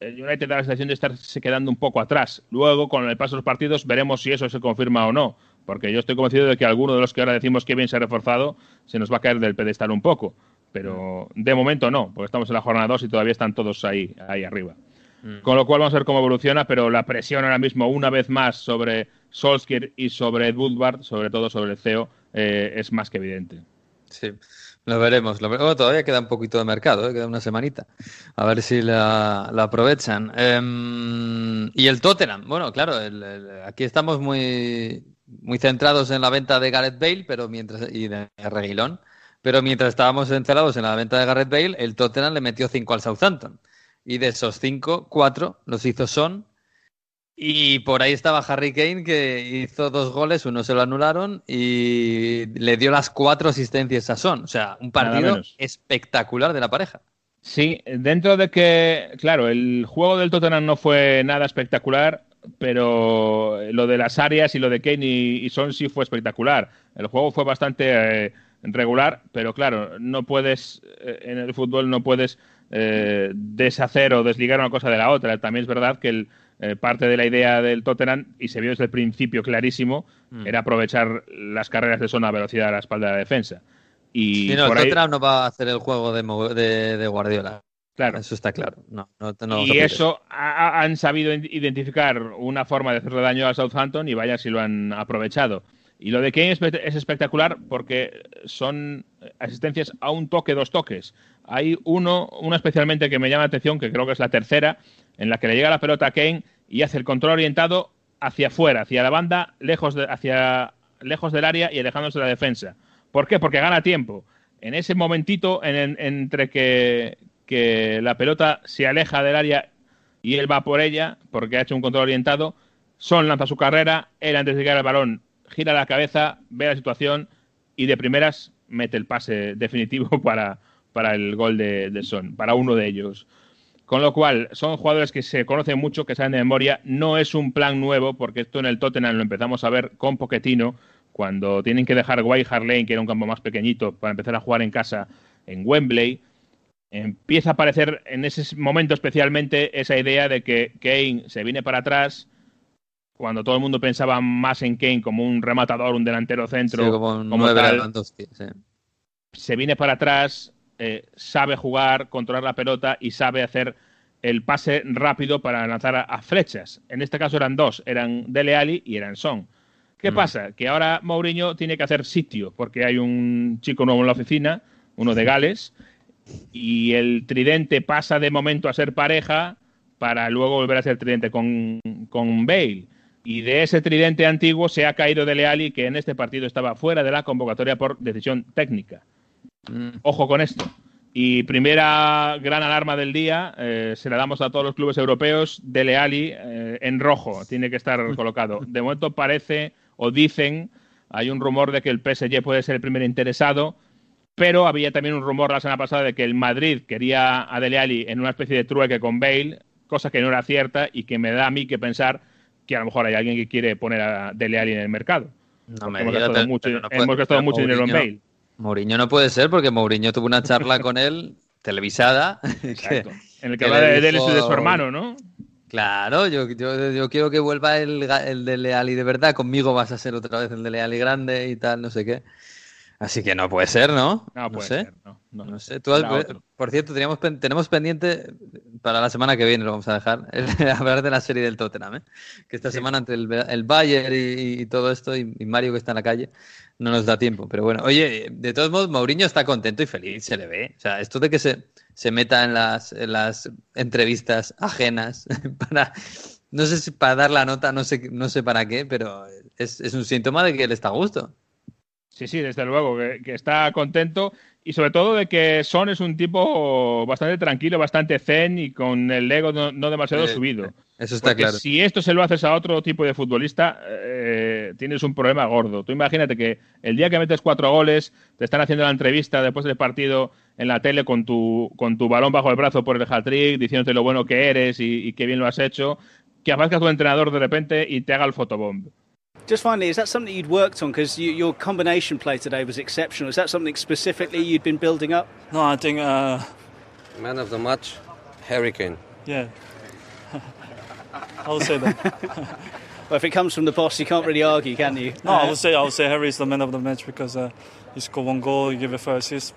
el United da la sensación de estarse quedando un poco atrás. Luego, con el paso de los partidos, veremos si eso se confirma o no, porque yo estoy convencido de que alguno de los que ahora decimos que bien se ha reforzado se nos va a caer del pedestal un poco, pero de momento no, porque estamos en la jornada 2 y todavía están todos ahí, ahí arriba. Mm. Con lo cual vamos a ver cómo evoluciona, pero la presión ahora mismo, una vez más, sobre Solskjaer y sobre Ed Woodward, sobre todo sobre el CEO, eh, es más que evidente. Sí. Lo veremos. Lo todavía queda un poquito de mercado, ¿eh? queda una semanita. A ver si la, aprovechan. Em, y el Tottenham. Bueno, claro, aquí estamos muy, muy centrados en la venta de Gareth Bale pero mientras, y de Reguilón. Pero mientras estábamos centrados en la venta de Gareth Bale, el Tottenham le metió 5 al Southampton. Y de esos 5, 4 los hizo Son y por ahí estaba Harry Kane que hizo dos goles, uno se lo anularon y le dio las cuatro asistencias a Son. O sea, un partido espectacular de la pareja. Sí, dentro de que, claro, el juego del Tottenham no fue nada espectacular, pero lo de las áreas y lo de Kane y, Son sí fue espectacular. El juego fue bastante eh, regular, pero claro, no puedes, eh, en el fútbol no puedes eh, deshacer o desligar una cosa de la otra. También es verdad que el eh, parte de la idea del Tottenham, y se vio desde el principio clarísimo, mm. era aprovechar las carreras de zona a velocidad a la espalda de la defensa. Y no, el Tottenham no va a hacer el juego de, Guardiola. Claro. Eso está claro. y eso han sabido identificar una forma de hacerle daño a Southampton y vaya si lo han aprovechado. Y lo de Kane es, espectacular porque son asistencias a un toque, dos toques. Hay uno, uno especialmente que me llama la atención, que creo que es la tercera, en la que le llega la pelota a Kane y hace el control orientado hacia afuera, hacia la banda, lejos, de, hacia, lejos del área y alejándose de la defensa. ¿Por qué? Porque gana tiempo. En ese momentito entre que, que la pelota se aleja del área y él va por ella, porque ha hecho un control orientado, Son lanza su carrera, él antes de llegar al balón gira la cabeza, ve la situación y de primeras mete el pase [laughs] definitivo para, para el gol de, de Son, para uno de ellos. Con lo cual, son jugadores que se conocen mucho, que saben de memoria. No es un plan nuevo, porque esto en el Tottenham lo empezamos a ver con Poquetino, cuando tienen que dejar White Hart Lane, que era un campo más pequeñito, para empezar a jugar en casa en Wembley. Empieza a aparecer en ese momento especialmente esa idea de que Kane se viene para atrás, cuando todo el mundo pensaba más en Kane como un rematador, un delantero centro, como, un como tal, se viene para atrás, eh, sabe jugar, controlar la pelota y sabe hacer el pase rápido para lanzar a, a flechas. En este caso eran dos, eran Dele Alli y eran Son. ¿Qué Mm. pasa? Que ahora Mourinho tiene que hacer sitio, porque hay un chico nuevo en la oficina, uno de Gales, y el tridente pasa de momento a ser pareja para luego volver a ser tridente con, con Bale. Y de ese tridente antiguo se ha caído Dele Alli, que en este partido estaba fuera de la convocatoria por decisión técnica. Mm. Ojo con esto. Y primera gran alarma del día, eh, se la damos a todos los clubes europeos, Dele Alli eh, en rojo, tiene que estar [laughs] colocado. De momento parece, o dicen, hay un rumor de que el PSG puede ser el primer interesado, pero había también un rumor la semana pasada de que el Madrid quería a Dele Alli en una especie de trueque con Bale, cosa que no era cierta y que me da a mí que pensar que a lo mejor hay alguien que quiere poner a Dele Alli en el mercado. No me hemos gastado pero- mucho, pero no puede- hemos gastado mucho dinero en Mourinho- Bale. Mourinho no puede ser porque Mourinho tuvo una charla con él [laughs] televisada. [laughs] que-. En el que habla de, él y de su hermano, ¿no? Claro, yo, yo, yo quiero que vuelva el, el de Leali de verdad. Conmigo vas a ser otra vez el de Leali grande y tal, no sé qué. Así que no puede ser, ¿no? No, puede sé. ser, no, no. No sé. Tú has- por cierto, teníamos, tenemos pendiente para la semana que viene, lo vamos a dejar, [laughs] hablar de la serie del Tottenham, ¿eh? Que esta semana entre el, el Bayern y, y todo esto y, y Mario que está en la calle no nos da tiempo. Pero bueno, oye, de todos modos, Mourinho está contento y feliz, se le ve. O sea, esto de que se, se meta en las, en las entrevistas ajenas [laughs] para, no sé si para dar la nota, no sé, no sé para qué, pero es, es un síntoma de que él está a gusto. Sí, sí, desde luego, que, que está contento y sobre todo de que Son es un tipo bastante tranquilo, bastante zen y con el ego no, no demasiado Eh, subido. Eso está Porque claro. si esto se lo haces a otro tipo de futbolista, eh, tienes un problema gordo. Tú imagínate que el día que metes cuatro goles, te están haciendo la entrevista después del partido en la tele con tu, con tu balón bajo el brazo por el hat-trick, diciéndote lo bueno que eres y, y qué bien lo has hecho, que aparezca tu entrenador de repente y te haga el fotobomb. Just finally, is that something you'd worked on? Because you, your combination play today was exceptional. Is that something specifically you'd been building up? No, I think, uh, Man of the match, Harry Kane. yeah. [laughs] I would say that. [laughs] Well, if it comes from the boss, you can't really argue, can you? No, I Uh, would say I would say Harry is the man of the match because uh, he scored one goal, he gave a first assist.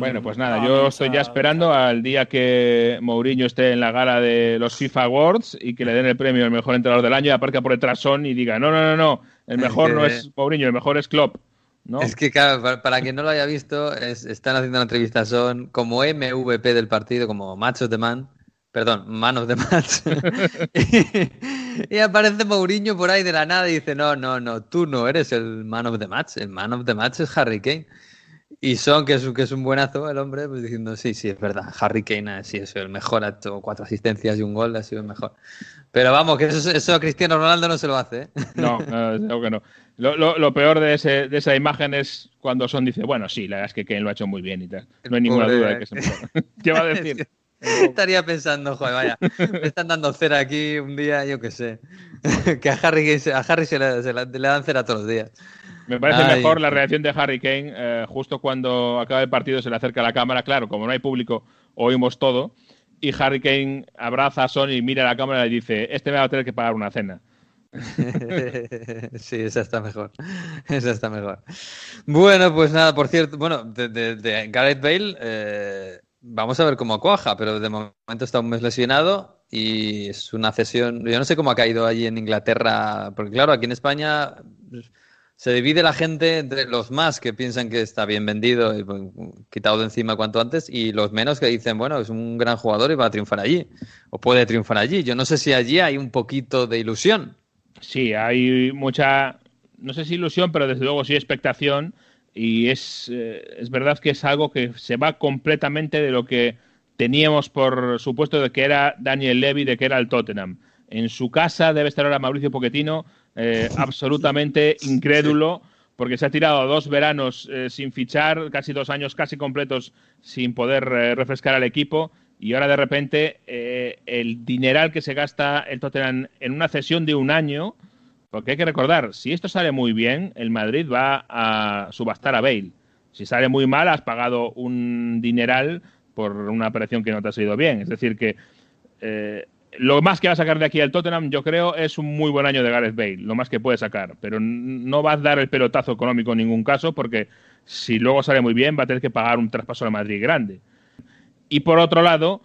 Bueno, pues nada, yo estoy ya uh, esperando al día que Mourinho esté en la gala de los FIFA Awards y que le den el premio al mejor entrenador del año y aparezca por detrás Son y diga, no, no, no, no, el mejor no es Mourinho, el mejor es Klopp. ¿no? Es que, claro, para, para quien no lo haya visto, es- están haciendo una entrevista, son como MVP del partido, como Match of the Man, perdón, Man of the Match. [laughs] y, y aparece Mourinho por ahí de la nada y dice, no, no, no, tú no eres el Man of the Match, el Man of the Match es Harry Kane. Y Son, que es, un- que es un buenazo el hombre, pues diciendo, sí, sí, es verdad, Harry Kane ha sido el mejor, ha hecho cuatro asistencias y un gol, ha sido el mejor. Pero vamos, que eso, eso a Cristiano Ronaldo no se lo hace, ¿eh? [laughs] No, no, que no. Lo, lo- lo peor de, ese, de esa imagen es cuando Son dice, bueno, sí, la verdad es que Kane lo ha hecho muy bien y tal. No hay ninguna Pobre- duda de que es el mejor. [laughs] ¿Qué va a decir? [laughs] Estaría pensando, joder, vaya, me están dando cera aquí un día, yo qué sé. que a Harry, que se- a Harry se, le, se le- le dan cera todos los días. Me parece Ay. mejor la reacción de Harry Kane eh, justo cuando acaba el partido, se le acerca a la cámara. Claro, como no hay público, oímos todo. Y Harry Kane abraza a Son y mira a la cámara y dice: Este me va a tener que pagar una cena. [laughs] sí, esa está mejor. Esa está mejor. Bueno, pues nada, por cierto, bueno, de, de- de Gareth Bale, eh, vamos a ver cómo cuaja, pero de momento está un mes lesionado y es una cesión. Yo no sé cómo ha caído allí en Inglaterra, porque claro, aquí en España se divide la gente entre los más que piensan que está bien vendido y pues, quitado de encima cuanto antes y los menos que dicen, bueno, es un gran jugador y va a triunfar allí o puede triunfar allí. Yo no sé si allí hay un poquito de ilusión. Sí, hay mucha, no sé si ilusión, pero desde luego sí expectación. Y es, eh, es verdad que es algo que se va completamente de lo que teníamos por supuesto de que era Daniel Levy, de que era el Tottenham. En su casa debe estar ahora Mauricio Pochettino, eh, absolutamente incrédulo, porque se ha tirado dos veranos eh, sin fichar, casi dos años casi completos sin poder eh, refrescar al equipo. Y ahora de repente el dineral que se gasta el Tottenham en una cesión de un año, porque hay que recordar, si esto sale muy bien, el Madrid va a subastar a Bale. Si sale muy mal, has pagado un dineral por una operación que no te ha salido bien. Es decir, que lo más que va a sacar de aquí al Tottenham, yo creo, es un muy buen año de Gareth Bale, lo más que puede sacar, pero no va a dar el pelotazo económico en ningún caso, porque si luego sale muy bien, va a tener que pagar un traspaso a Madrid grande. Y por otro lado,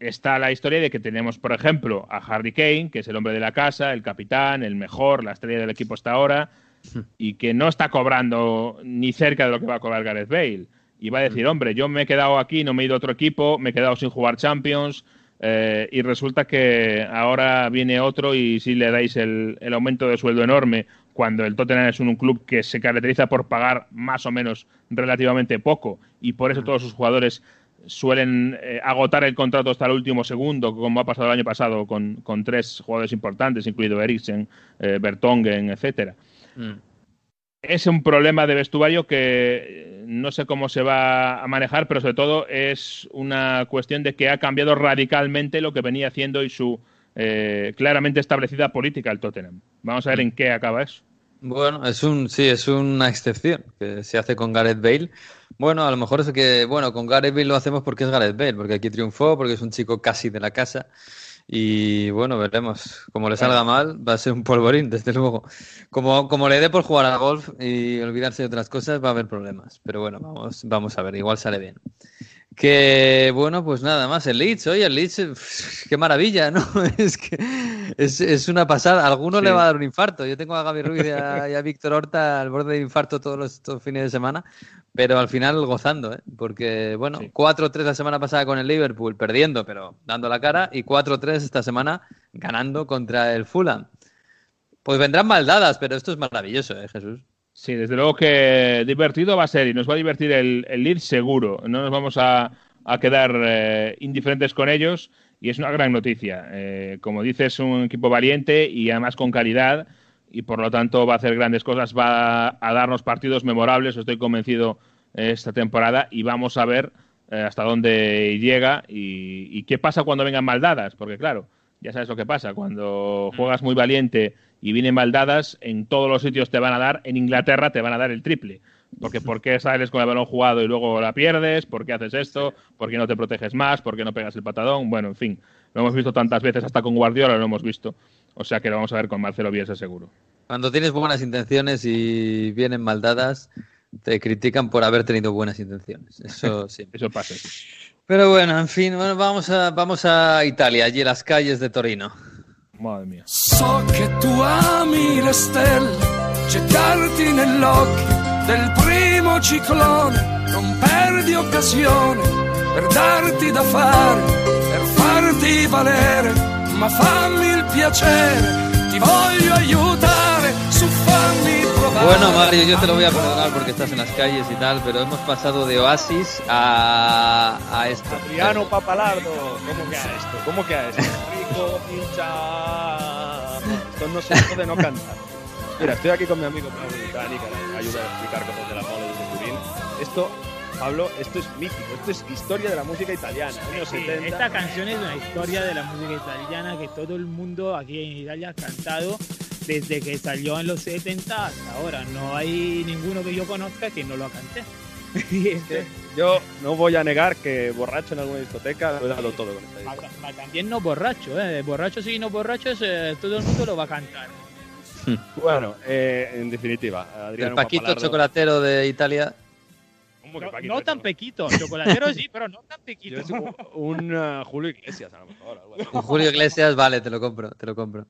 está la historia de que tenemos, por ejemplo, a Harry Kane, que es el hombre de la casa, el capitán, el mejor, la estrella del equipo hasta ahora, [laughs] y que no está cobrando ni cerca de lo que va a cobrar Gareth Bale. Y va a decir, hombre, yo me he quedado aquí, no me he ido a otro equipo, me he quedado sin jugar Champions, eh, y resulta que ahora viene otro y si le dais el, aumento de sueldo enorme, cuando el Tottenham es un, club que se caracteriza por pagar más o menos relativamente poco y por eso todos sus jugadores suelen eh, agotar el contrato hasta el último segundo, como ha pasado el año pasado con, tres jugadores importantes, incluido Eriksen, eh, Bertongen, etcétera. Mm. Es un problema de vestuario que eh, no sé cómo se va a manejar, pero sobre todo es una cuestión de que ha cambiado radicalmente lo que venía haciendo y su claramente establecida política el Tottenham. Vamos a ver mm. en qué acaba eso. Bueno, es un, sí, es una excepción que se hace con Gareth Bale. Bueno, a lo mejor es que, bueno, con Gareth Bale lo hacemos porque es Gareth Bale, porque aquí triunfó, porque es un chico casi de la casa. Y bueno, veremos. Como le salga mal, va a ser un polvorín, [laughs] desde luego. Como, como le dé por jugar al golf y olvidarse de otras cosas, va a haber problemas. Pero bueno, vamos, vamos a ver, igual sale bien. Que bueno, pues nada más, el Leeds, oye, el Leeds, [laughs] qué maravilla, ¿no? [laughs] Es que es, una pasada. A alguno le va a dar un infarto. Yo tengo a Gaby Ruiz y a, Víctor Horta al borde de infarto todos los fines de semana, pero al final gozando, ¿eh? Porque bueno, 4-3 la semana pasada con el Liverpool, perdiendo, pero dando la cara, y 4-3 esta semana ganando contra el Fulham. Pues vendrán maldadas, pero esto es maravilloso, ¿eh, Jesús? Sí, desde luego que divertido va a ser y nos va a divertir el, el Leeds seguro. No nos vamos a, quedar eh, indiferentes con ellos y es una gran noticia. Eh, como dices, es un equipo valiente y además con calidad y por lo tanto va a hacer grandes cosas, va a darnos partidos memorables, estoy convencido, esta temporada y vamos a ver eh, hasta dónde llega y, y, qué pasa cuando vengan maldadas, porque claro, ya sabes lo que pasa, cuando mm. juegas muy valiente y vienen maldadas, en todos los sitios te van a dar, en Inglaterra te van a dar el triple. Porque ¿por qué sales con el balón jugado y luego la pierdes? ¿Por qué haces esto? ¿Por qué no te proteges más? ¿Por qué no pegas el patadón? Bueno, en fin, lo hemos visto tantas veces, hasta con Guardiola lo hemos visto. O sea que lo vamos a ver con Marcelo Bielsa seguro. Cuando tienes buenas intenciones y vienen maldadas, te critican por haber tenido buenas intenciones. Eso [laughs] sí. Eso pasa. Pero bueno, en fin, bueno, vamos a, vamos a Italia, allí en las calles de Torino. Madre mia. So che tu ami le stelle, gettarti nell'occhio del primo ciclone, non perdi occasione per darti da fare, per farti valere, ma fammi il piacere, ti voglio aiutare, su fammi provare. Bueno, Mario, yo te lo voy a perdonar porque estás en las calles y tal, pero hemos pasado de Oasis a, a esto. Adriano Papalardo, ¿cómo que a esto? ¿Cómo que a esto? [laughs] hincha. Esto no se de no cantar. Mira, estoy aquí con mi amigo Pablo me ayuda a explicar cosas de la mole de Turín. Esto, Pablo, esto es mítico, esto es historia de la música italiana. Esta canción es una historia de la música italiana que todo el mundo aquí en Italia ha cantado desde que salió en los 70 hasta ahora. No hay ninguno que yo conozca que no lo cante. [laughs] yo no voy a negar que borracho en alguna discoteca lo he dado todo con esta También no borracho, ¿eh? Borracho sí, no borracho, eh, todo el mundo lo va a cantar. bueno, eh, en definitiva, Adriano El Paquito chocolatero de Italia. No, tan pequito, chocolatero sí, pero no tan pequito. un uh, Julio Iglesias a lo mejor. Un Julio Iglesias, vale, te lo compro, te lo compro.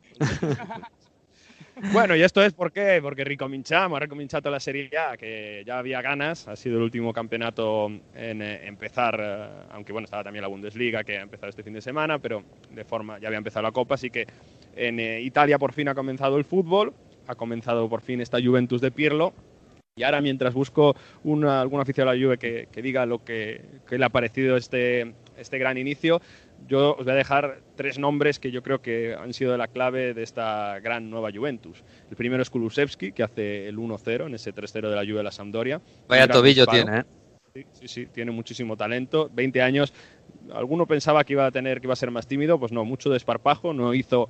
Bueno, y esto es por qué, porque ricominciamo, ha ricominciato la Serie A, que ya había ganas, ha sido el último campeonato en eh, empezar, eh, aunque bueno, estaba también la Bundesliga, que ha empezado este fin de semana, pero de forma, ya había empezado la Copa, así que en eh, Italia por fin ha comenzado el fútbol, ha comenzado por fin esta Juventus de Pirlo, y ahora mientras busco una, algún aficionado a la Juve que, que diga lo que, que, le ha parecido este, este gran inicio, yo os voy a dejar tres nombres que yo creo que han sido de la clave de esta gran nueva Juventus. El primero es Kulusevski, que hace el 1-0 en ese 3-0 de la Juve de la Sampdoria. Vaya tobillo tiene, ¿eh? Sí, sí, sí, tiene muchísimo talento. 20 años. Alguno pensaba que iba a tener que iba a ser más tímido, pues no, mucho desparpajo, no hizo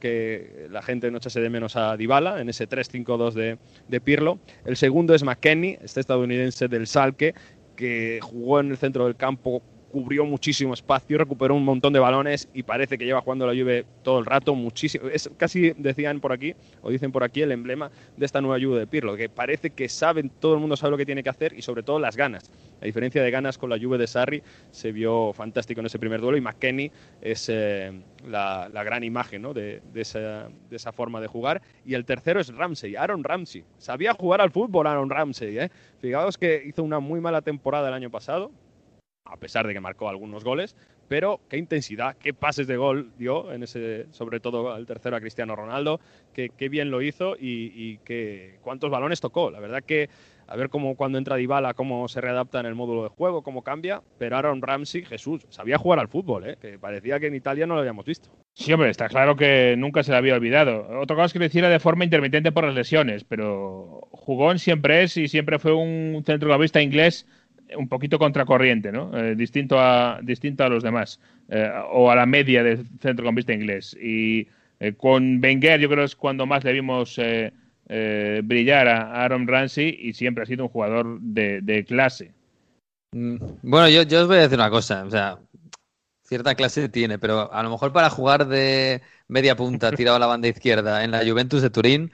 que la gente no echase de menos a Dybala en ese 3-5-2 de, de, Pirlo. El segundo es McKenny, este estadounidense del Salque, que jugó en el centro del campo cubrió muchísimo espacio, recuperó un montón de balones y parece que lleva jugando la Juve todo el rato, muchísimo. Es casi, decían por aquí, o dicen por aquí, el emblema de esta nueva Juve de Pirlo, que parece que saben, todo el mundo sabe lo que tiene que hacer y sobre todo las ganas. A diferencia de ganas con la Juve de Sarri, se vio fantástico en ese primer duelo y McKenny es eh, la, la, gran imagen ¿no? de, de, esa, de, esa, forma de jugar. Y el tercero es Ramsey, Aaron Ramsey. Sabía jugar al fútbol Aaron Ramsey. ¿eh? Fijaos que hizo una muy mala temporada el año pasado, a pesar de que marcó algunos goles, pero qué intensidad, qué pases de gol dio, en ese, sobre todo al tercero a Cristiano Ronaldo, qué, qué bien lo hizo y, y cuántos balones tocó. La verdad que a ver cómo cuando entra Dybala, cómo se readapta en el módulo de juego, cómo cambia, pero Aaron Ramsey, Jesús, sabía jugar al fútbol, ¿eh? que parecía que en Italia no lo habíamos visto. Sí, hombre, está claro que nunca se le había olvidado. Otra cosa que lo hiciera de forma intermitente por las lesiones, pero jugón siempre es y siempre fue un centrocampista inglés un poquito contracorriente, ¿no? Eh, distinto, a, distinto a los demás, eh, o a la media del centrocampista inglés. Y eh, con Wenger yo creo que es cuando más le vimos brillar a Aaron Ramsey y siempre ha sido un jugador de, de clase. Mm, bueno, yo, yo, os voy a decir una cosa, o sea, cierta clase tiene, pero a lo mejor para jugar de media punta tirado a la banda izquierda en la Juventus de Turín,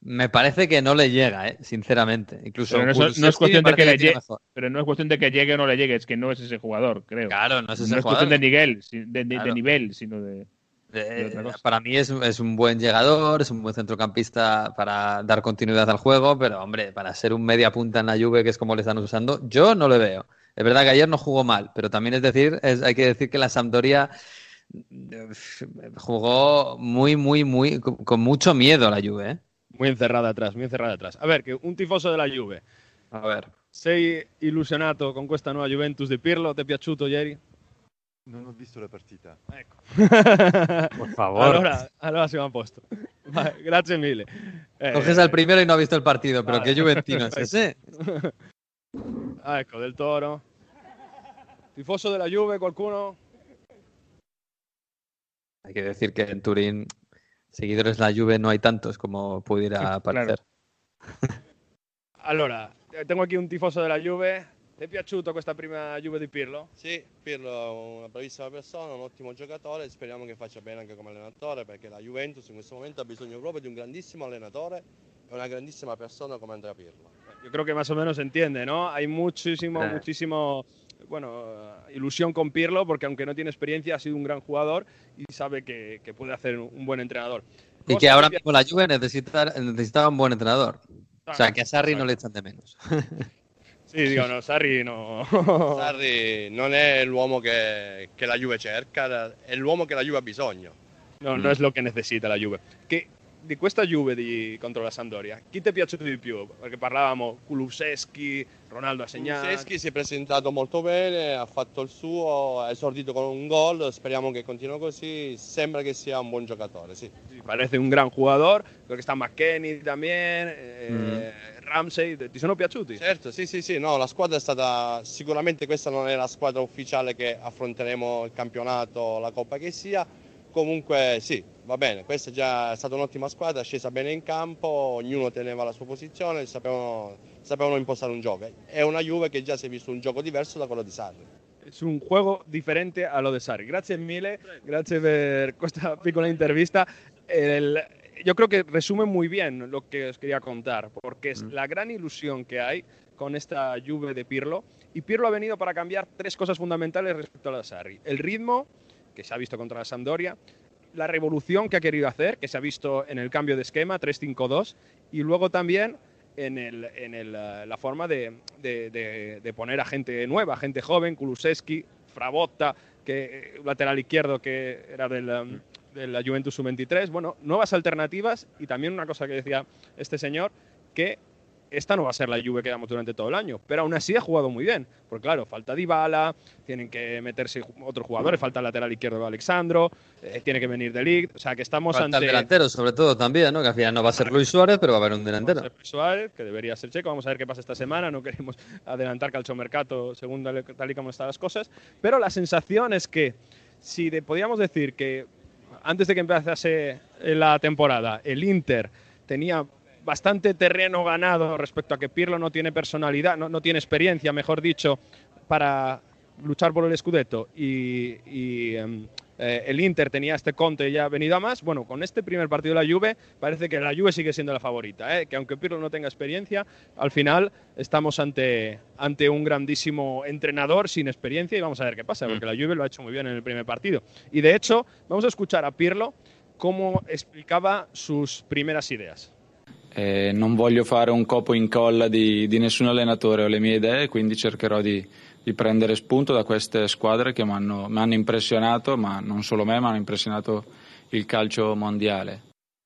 me parece que no le llega, ¿eh? sinceramente. Incluso pero no, es, no es cuestión de que le llegue, pero no es cuestión de que llegue o no le llegue, es que no es ese jugador, creo. Claro, no es ese no jugador. es cuestión de nivel, de, de, claro. de nivel sino de, eh, para mí es, es, un buen llegador, es un buen centrocampista para dar continuidad al juego, pero hombre, para ser un media punta en la Juve, que es como le están usando, yo no le veo. Es verdad que ayer no jugó mal, pero también es decir, es, hay que decir que la Sampdoria jugó muy, muy, muy, con, con mucho miedo a la Juve. ¿eh? Muy encerrada atrás, muy encerrada atrás. A ver, que un tifoso della Juve. A ver. Sei illusionato con questa nuova Juventus di Pirlo? Ti è piaciuto ieri? Non ho visto la partita. Ecco. [laughs] Por favor. Allora, allora siamo a posto. Va, grazie mille. Eh, Coges al primero y no ha visto el partido, pero vale. qué juventino es ese. [laughs] ah, ecco, del Toro. Tifoso della Juve, qualcuno? Hay que decir que en Turín seguidores de la Juve no hay tantos como pudiera parecer. [laughs] Claro. allora, tengo aquí un tifoso della Juve. Ti è piaciuto questa prima Juve di Pirlo? Sì, Pirlo è una bravissima persona, un ottimo giocatore, speriamo che faccia bene anche come allenatore perché la Juventus in questo momento ha bisogno proprio di un grandissimo allenatore e una grandissima persona come Andrea Pirlo. Yo creo que más o menos se entiende, ¿no? Hay muchísimo, eh. muchísimo bueno, ilusión con Pirlo porque aunque no tiene experiencia ha sido un gran jugador y sabe que, que puede hacer un buen entrenador. Y que ahora mismo la Juve necesita, necesitaba un buen entrenador. O sea, que a Sarri no le echan de menos. [laughs] Sì, dico, no, Sarri no. [laughs] Sarri non è l'uomo che, che, la Juve cerca, è l'uomo che la Juve ha bisogno. No, mm. non è lo che necessita la Juve. Che di questa Juve di, contro la Sampdoria, chi ti è piaciuto di più? Perché parlavamo Kuluseschi, Ronaldo ha segnato. Kuluseschi si è presentato molto bene, ha fatto il suo, ha esordito con un gol, speriamo che continui così, sembra che sia un buon giocatore, sì. sí parece un gran jugador, creo que está McKenny también, eh, mm. Ramsey, ti sono piaciuti? Certo, sì, sì, sì, no, la squadra è stata, sicuramente questa non è la squadra ufficiale che affronteremo il campionato, la Coppa che sia, comunque sì, va bene, questa è già stata un'ottima squadra, scesa bene in campo, ognuno teneva la sua posizione, sapevano, sapevano impostare un gioco. È una Juve che già si è visto un gioco diverso da quello di Sarri. Es un juego diferente a lo de Sarri. Grazie mille, grazie per questa piccola intervista. El, yo creo que resume muy bien lo que os quería contar, porque es mm. la gran ilusión que hay con esta Juve de Pirlo. Y Pirlo ha venido para cambiar tres cosas fundamentales respecto a la Sarri. El ritmo, que se ha visto contra la Sampdoria, la revolución que ha querido hacer, que se ha visto en el cambio de esquema 3-5-2, y luego también en, el, en el, la forma de, de, poner a gente nueva, gente joven, Kulusevski, Frabotta, que lateral izquierdo que era del, um, de la Juventus Sub-23. Bueno, nuevas alternativas y también una cosa que decía este señor, que esta no va a ser la Juve que damos durante todo el año, pero aún así ha jugado muy bien. Porque claro, falta Dybala, tienen que meterse otros jugadores, falta el lateral izquierdo de Alexandro, eh, tiene que venir de Ligt, o sea que estamos falta ante... el delantero sobre todo también, ¿no? Que al final no va a ser Luis Suárez, pero va a haber un delantero. Va a ser Luis Suárez, que debería ser Checo, vamos a ver qué pasa esta semana, no queremos adelantar calchomercato según tal y como están las cosas, pero la sensación es que si de, podíamos decir que antes de que empezase la temporada el Inter tenía bastante terreno ganado respecto a que Pirlo no tiene personalidad, no, no tiene experiencia, mejor dicho, para luchar por el Scudetto y, y, em, eh, el Inter tenía este Conte ya venido a más, bueno, con este primer partido de la Juve parece que la Juve sigue siendo la favorita, ¿eh? que aunque Pirlo no tenga experiencia, al final estamos ante, ante un grandísimo entrenador sin experiencia y vamos a ver qué pasa, porque la Juve lo ha hecho muy bien en el primer partido. Y de hecho, vamos a escuchar a Pirlo cómo explicaba sus primeras ideas. Eh, non voglio fare un copo in colla di, di nessun allenatore, ho le mie idee, quindi cercherò di, di prendere spunto da queste squadre che mi hanno impresionato, ma non solo me, ma hanno impresionato il calcio mondiale.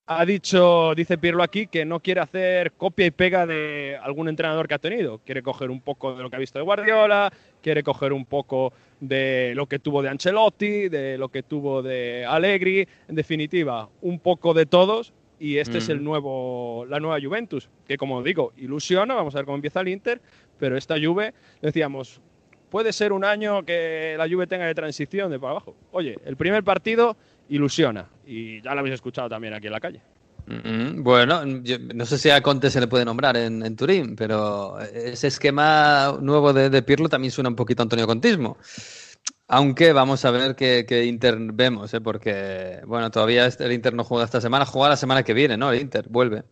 Ha dicho, dice Pirlo aquí, que no quiere hacer copia y pega de algún entrenador que ha tenido. Quiere coger un poco de lo que ha visto de Guardiola, quiere coger un poco de lo que tuvo de Ancelotti, de lo que tuvo de Allegri, en definitiva, un poco de todos y este es el nuevo, la nueva Juventus, que como digo, ilusiona, vamos a ver cómo empieza el Inter, pero esta Juve, decíamos, puede ser un año que la Juve tenga de transición de para abajo. Oye, el primer partido ilusiona y ya lo habéis escuchado también aquí en la calle. Bueno, no sé si a Conte se le puede nombrar en, Turín, pero ese esquema nuevo de, de, Pirlo también suena un poquito a Antonio Contismo. Aunque vamos a ver qué, Inter vemos, ¿eh? porque bueno, todavía el Inter no juega esta semana, juega la semana que viene, ¿no? El Inter vuelve.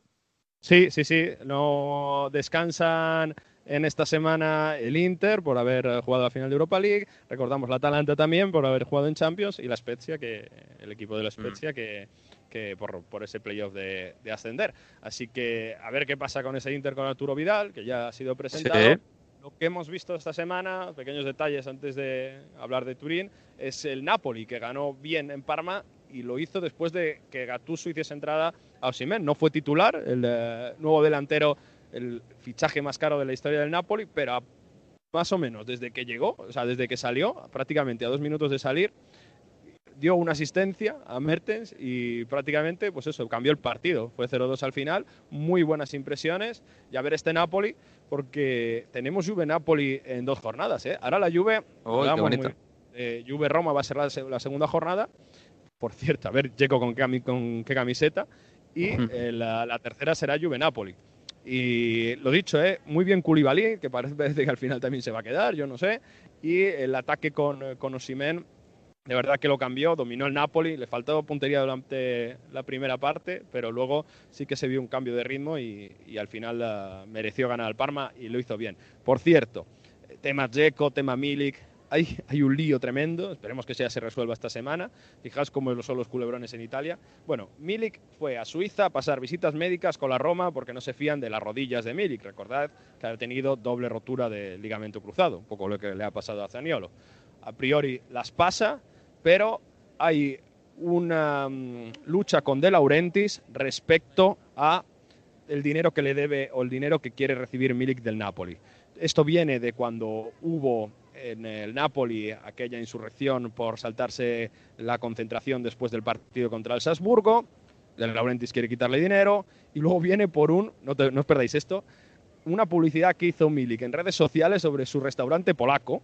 Sí, sí, sí. No descansan en esta semana el Inter por haber jugado la final de Europa League. Recordamos la Atalanta también por haber jugado en Champions y la Spezia, que el equipo de la Spezia, mm. que, que por, por, ese playoff de, de, ascender. Así que a ver qué pasa con ese Inter con Arturo Vidal, que ya ha sido presentado. Sí lo que hemos visto esta semana, pequeños detalles antes de hablar de Turín, es el Napoli, que ganó bien en Parma y lo hizo después de que Gattuso hiciese entrada a Osimhen. No fue titular, el eh, nuevo delantero, el fichaje más caro de la historia del Napoli, pero más o menos desde que llegó, o sea, desde que salió, prácticamente a dos minutos de salir, dio una asistencia a Mertens y prácticamente, pues eso, cambió el partido. Fue 0-2 al final, muy buenas impresiones. Y a ver este Napoli, porque tenemos Juve-Napoli en dos jornadas. ¿eh? Ahora la Juve, eh, Juve-Roma va a ser la, segunda jornada. Por cierto, a ver, Checo con qué, con qué camiseta. Y eh, la, tercera será Juve-Napoli. Y lo dicho, ¿eh? muy bien Koulibaly, que parece [laughs] que al final también se va a quedar, yo no sé. Y el ataque con, con Osimen de verdad que lo cambió, dominó el Napoli, le faltó puntería durante la primera parte, pero luego sí que se vio un cambio de ritmo y, al final uh, mereció ganar al Parma y lo hizo bien. Por cierto, tema Dzeko, tema Milik, hay, un lío tremendo, esperemos que ya se resuelva esta semana. Fijaos cómo son los culebrones en Italia. Bueno, Milik fue a Suiza a pasar visitas médicas con la Roma porque no se fían de las rodillas de Milik. Recordad que ha tenido doble rotura del ligamento cruzado, un poco lo que le ha pasado a Zaniolo. A priori las pasa, pero hay una mm, lucha con De Laurentiis respecto a el dinero que le debe o el dinero que quiere recibir Milik del Napoli. Esto viene de cuando hubo en el Napoli aquella insurrección por saltarse la concentración después del partido contra el Salzburgo. De Laurentiis quiere quitarle dinero y luego viene por un, no, no os perdáis esto, una publicidad que hizo Milik en redes sociales sobre su restaurante polaco,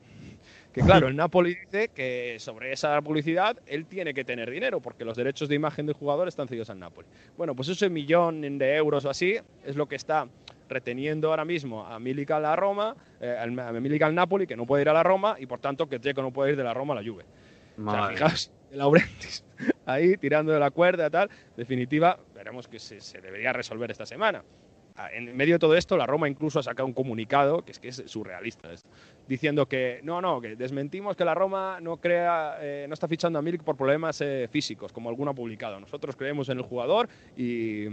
que claro, [laughs] el Napoli dice que sobre esa publicidad él tiene que tener dinero porque los derechos de imagen del jugador están cedidos al Napoli. Bueno, pues ese millón de euros o así es lo que está reteniendo ahora mismo a Milik a la Roma, eh, a Milik al Napoli, que no puede ir a la Roma, y por tanto que Dzeko no puede ir de la Roma a la Juve. O sea, fijaos, ahí tirando de la cuerda tal. definitiva, veremos que se, se debería resolver esta semana en medio de todo esto, la Roma incluso ha sacado un comunicado, que es que es surrealista diciendo que no, no, que desmentimos que la Roma no crea, eh, no está fichando a Milik por problemas eh, físicos, como alguno ha publicado. Nosotros creemos en el jugador y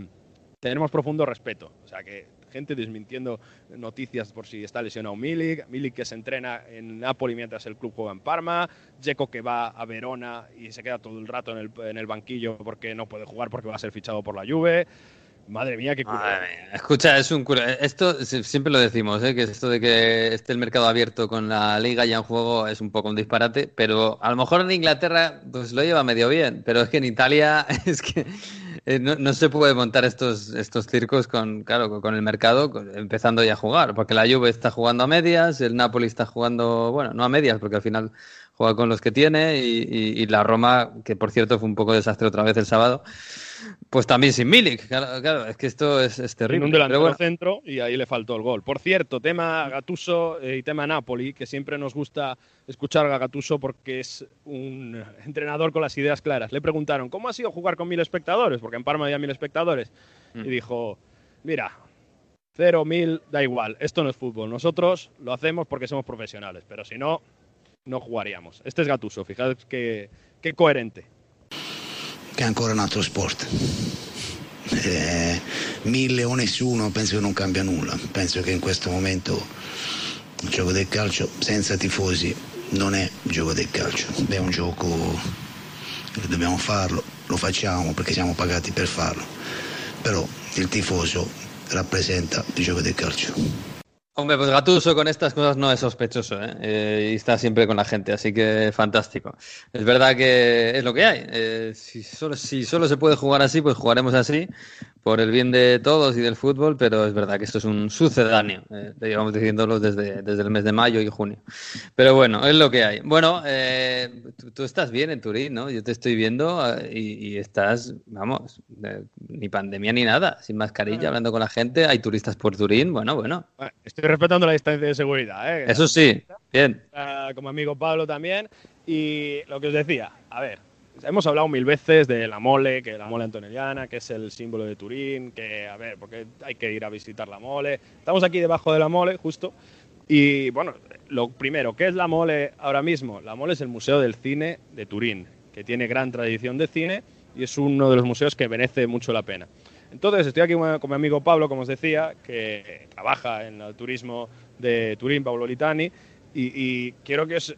tenemos profundo respeto. O sea que gente desmintiendo noticias por si está lesionado Milik, Milik que se entrena en Napoli mientras el club juega en Parma, Dzeko que va a Verona y se queda todo el rato en el, en el banquillo porque no puede jugar porque va a ser fichado por la Juve. Madre mía, qué culo. Escucha, es un culo. Esto siempre lo decimos, ¿eh? que esto de que esté el mercado abierto con la liga ya en juego es un poco un disparate, pero a lo mejor en Inglaterra pues lo lleva medio bien, pero es que en Italia [laughs] es que eh, no, se puede montar estos, estos circos con, claro, con el mercado empezando ya a jugar, porque la Juve está jugando a medias, el Napoli está jugando, bueno, no a medias, porque al final juega con los que tiene y, y- y la Roma, que por cierto fue un poco desastre otra vez el sábado, pues también sin Milik. Claro, claro, es que esto es, es En terrible. un delantero bueno, centro y ahí le faltó el gol. Por cierto, tema Gatuso eh, y tema Napoli, que siempre nos gusta escuchar a Gatuso porque es un entrenador con las ideas claras. Le preguntaron, ¿cómo ha sido jugar con mil espectadores? Porque en Parma había mil espectadores. Mm. Y dijo, mira, cero, mil, da igual, esto no es fútbol. Nosotros lo hacemos porque somos profesionales, pero si no, no jugaríamos. Este es Gatuso, fijaos qué, qué coherente. Che è ancora un altro sport. Eh, mille o nessuno penso che non cambia nulla. Penso che in questo momento il gioco del calcio senza tifosi non è un gioco del calcio, è un gioco che dobbiamo farlo, lo facciamo perché siamo pagati per farlo. Però il tifoso rappresenta il gioco del calcio. Hombre, pues Gatuso con estas cosas no es sospechoso, ¿eh? Eh, y está siempre con la gente, así que fantástico. Es verdad que es lo que hay. Eh, si, solo, si solo se puede jugar así, pues jugaremos así, por el bien de todos y del fútbol, pero es verdad que esto es un sucedáneo. Eh, lo llevamos diciéndolo desde, desde el mes de mayo y junio. Pero bueno, es lo que hay. Bueno, eh, tú, tú estás bien en Turín, ¿no? Yo te estoy viendo eh, y, y estás, vamos, eh, ni pandemia ni nada, sin mascarilla, hablando con la gente. Hay turistas por Turín, bueno, bueno. Bueno, Estoy respetando la distancia de seguridad. ¿eh? Eso sí, bien. Ah, como amigo Pablo también. Y lo que os decía, a ver, hemos hablado mil veces de la mole, que la mole antonelliana, que es el símbolo de Turín, que, a ver, porque hay que ir a visitar la mole. Estamos aquí debajo de la mole, justo. Y bueno, lo primero, ¿qué es la mole ahora mismo? La mole es el Museo del Cine de Turín, que tiene gran tradición de cine y es uno de los museos que merece mucho la pena. Entonces, estoy aquí con mi amigo Pablo, como os decía, que trabaja en el turismo de Turín, Pablo Litani, y, y quiero que os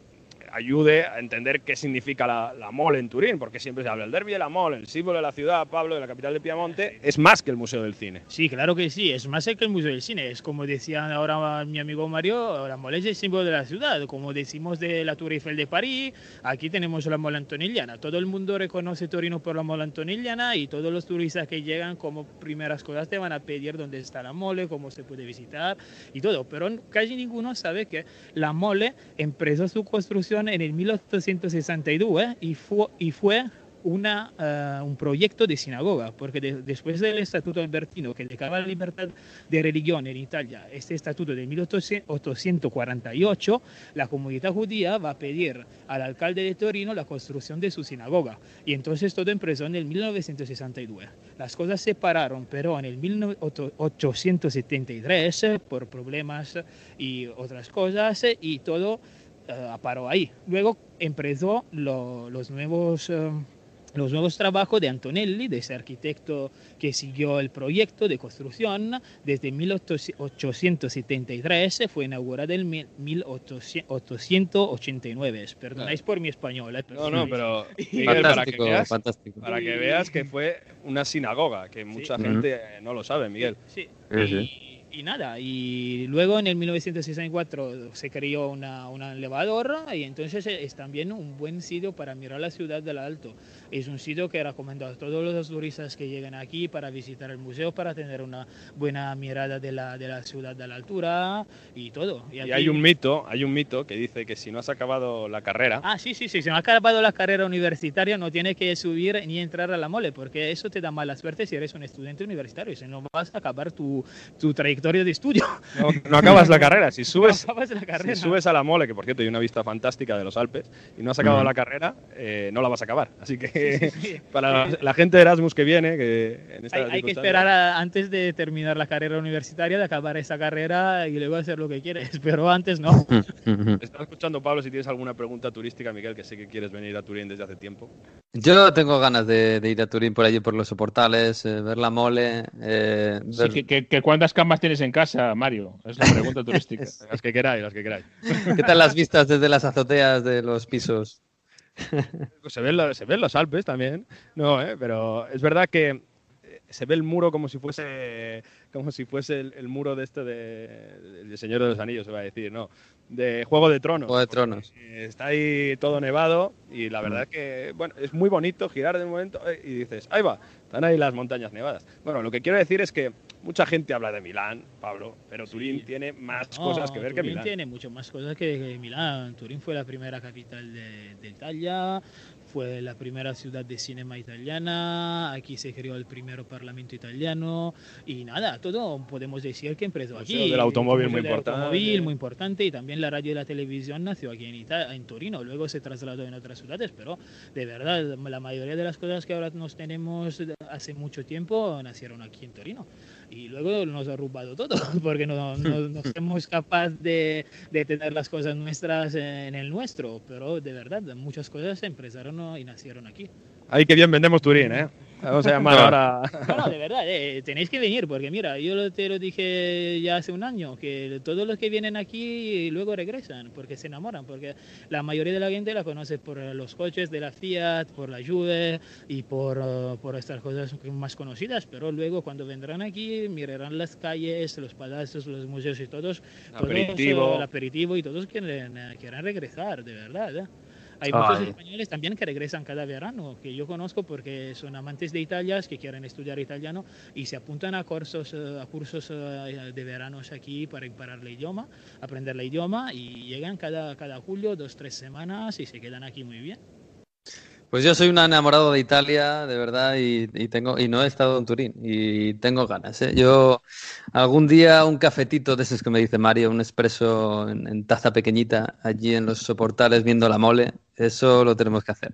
ayude a entender qué significa la, la mole en Turín, porque siempre se habla del derby de la mole, el símbolo de la ciudad, Pablo, de la capital de Piamonte, es más que el Museo del Cine. Sí, claro que sí, es más que el Museo del Cine. Es como decía ahora mi amigo Mario, la mole es el símbolo de la ciudad. Como decimos de la Tour Eiffel de París, aquí tenemos la mole antonelliana. Todo el mundo reconoce Torino por la mole antonelliana y todos los turistas que llegan como primeras cosas te van a pedir dónde está la mole, cómo se puede visitar y todo. Pero casi ninguno sabe que la mole empezó su construcción en el 1862 ¿eh? y fue, y fue una, eh, un proyecto de sinagoga, porque de- después del Estatuto Albertino que declaraba la libertad de religión en Italia, este estatuto de 1848, la comunidad judía va a pedir al alcalde de Torino la construcción de su sinagoga. Y entonces todo empezó en el 1962. Las cosas se pararon, pero en el 1873, eh, por problemas y otras cosas, eh, y todo eh, paró ahí. Luego empezó lo- los nuevos... eh, los nuevos trabajos de Antonelli, de ese arquitecto que siguió el proyecto de construcción desde 1873, fue inaugurada en mil- 1889. Perdonáis por mi español. eh, No, no, pero [laughs] Miguel, para, que veas, fantástico. para que veas que fue una sinagoga, que mucha Sí. gente no lo sabe, Miguel. Sí. Sí, sí. Y, y nada, y luego en el 1964 se creó una, un elevador y entonces es también un buen sitio para mirar la ciudad del Alto. Es un sitio que recomiendo a todos los turistas que lleguen aquí para visitar el museo, para tener una buena mirada de la, de la ciudad de la altura y todo. Y aquí- hay un mito, hay un mito que dice que si no has acabado la carrera, Ah, sí, sí, sí. Se me ha acabado la carrera universitaria, no tienes que subir ni entrar a la mole, porque eso te da mala suerte si eres un estudiante universitario. Si no vas a acabar tu, tu trayectoria de estudio. no, no acabas la carrera. Si [laughs] subes, No acabas la carrera. si subes a la mole, que por cierto hay una vista fantástica de los Alpes, y no has acabado la carrera, eh, no la vas a acabar. Así que Sí, sí, sí. [laughs] para la, la gente de Erasmus que viene, que en esta Hay, hay que esperar a- antes de terminar la carrera universitaria, de acabar esa carrera y luego hacer lo que quieres, [laughs] pero antes no. Estás escuchando, Pablo, si tienes alguna pregunta turística, Miguel, que sé que quieres venir a Turín desde hace tiempo. Yo tengo ganas de, de ir a Turín por allí, por los soportales, eh, ver la mole. eh, Sí, ver- que, que- que ¿Cuántas camas tienes en casa, Mario? Es la pregunta turística. [laughs] las que queráis, las que queráis. ¿Qué tal las vistas desde las azoteas de los pisos? [laughs] Se, ven lo- se ven los Alpes también, no, ¿eh? pero es verdad que eh, se ve el muro como si fuese como si fuese el, el muro de este de, del Señor de los Anillos, se va a decir, no, de Juego de Tronos. Juego de Tronos. Eh, Está ahí todo nevado y la verdad que, bueno, es muy bonito girar de momento eh, y dices, ahí va, están ahí las montañas nevadas. Bueno, lo que quiero decir es que mucha gente habla de Milán, Pablo, pero Turín tiene más cosas que ver que Turín Milán. tiene mucho más cosas que, que Milán. Turín fue la primera capital de, de Italia, fue la primera ciudad de cinema italiana, aquí se creó el primer parlamento italiano y nada, todo podemos decir que empezó Museo aquí. del automóvil El muy museo del importante. automóvil muy importante y también la radio y la televisión nació aquí en, Ita- en Torino, luego se trasladó en otras ciudades, pero de verdad la mayoría de las cosas que ahora nos tenemos hace mucho tiempo nacieron aquí en Torino y luego nos ha robado todo [laughs] porque no, no, no [laughs] somos capaces de, de tener las cosas nuestras en el nuestro, pero de verdad muchas cosas empezaron y nacieron aquí. Ay, qué bien vendemos Turín, ¿eh? Vamos a llamar [laughs] ahora. No, no, de verdad, eh, tenéis que venir, porque mira, yo lo- te lo dije ya hace un año, que todos los que vienen aquí luego regresan, porque se enamoran, porque la mayoría de la gente la conoce por los coches de la Fiat, por la Juve y por, eh, por estas cosas más conocidas, pero luego cuando vendrán aquí mirarán las calles, los palacios, los museos y todos, todos, Aperitivo. el aperitivo y todos quieren, eh, quieren regresar, de verdad. ¿eh? Hay Ay. muchos españoles también que regresan cada verano, que yo conozco porque son amantes de Italia, que quieren estudiar italiano y se apuntan a cursos, eh, a cursos eh, de veranos aquí para preparar el idioma, aprender el idioma y llegan cada, cada julio, dos, tres semanas y se quedan aquí muy bien. Pues yo soy un enamorado de Italia, de verdad, y, y tengo y no he estado en Turín y tengo ganas. ¿eh? Yo algún día un cafetito de esos que me dice Mario, un espresso en, en taza pequeñita allí en los soportales viendo la mole, eso lo tenemos que hacer.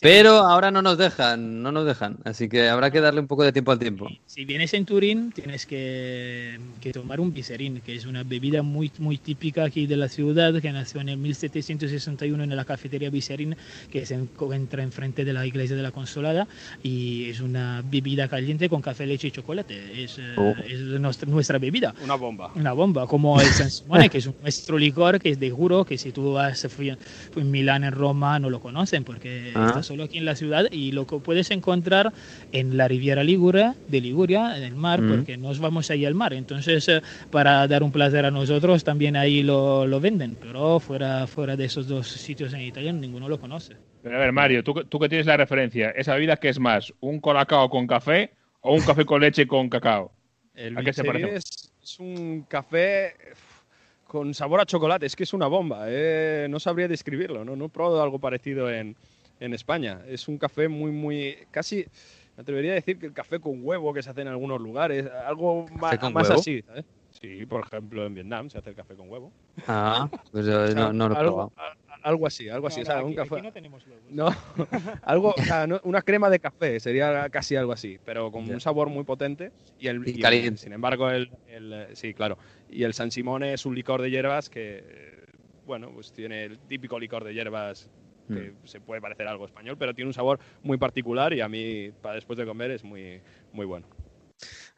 Pero ahora no nos dejan, no nos dejan, así que habrá que darle un poco de tiempo al tiempo. Si vienes en Turín, tienes que, que tomar un biserín, que es una bebida muy, muy típica aquí de la ciudad, que nació en el 1761 en la cafetería Biserín, que se encuentra enfrente de la iglesia de la Consolada, y es una bebida caliente con café, leche y chocolate. Es, eh, Oh. es nuestra, nuestra bebida. Una bomba. Una bomba, como el San Simone, que es nuestro licor que es de juro que si tú vas en Milán, en Roma, no lo conocen porque Ah. está solo aquí en la ciudad y lo que puedes encontrar en la Riviera Ligure, de Liguria, en el mar, Mm. porque nos vamos ahí al mar. Entonces, eh, para dar un placer a nosotros, también ahí lo, lo venden, pero fuera, fuera de esos dos sitios en Italia, ninguno lo conoce. Pero a ver, Mario, tú, que- tú que tienes la referencia, ¿esa bebida qué es más? ¿Un colacao con café o un café con leche con cacao? El ¿A qué se Bicheri parece? es, es un café con sabor a chocolate, es que es una bomba. eh, No sabría describirlo, ¿no? No he probado algo parecido en, en España. Es un café muy, muy. casi. Me atrevería a decir que el café con huevo que se hace en algunos lugares, algo más, así. ¿sabes? Sí, por ejemplo, en Vietnam se hace el café con huevo. Ah, pues yo [laughs] O sea, no, no lo algo, probado. algo así, algo así. No, o sea, un café. aquí no tenemos huevos. No, [laughs] algo, o sea, no- una crema de café sería casi algo así, pero con un sabor muy potente y el, Y y el- caliente. sin embargo el, el, eh, sí, claro, y el San Simone es un licor de hierbas que eh, bueno, pues tiene el típico licor de hierbas que se puede parecer algo español, pero tiene un sabor muy particular y a mí para después de comer es muy muy bueno.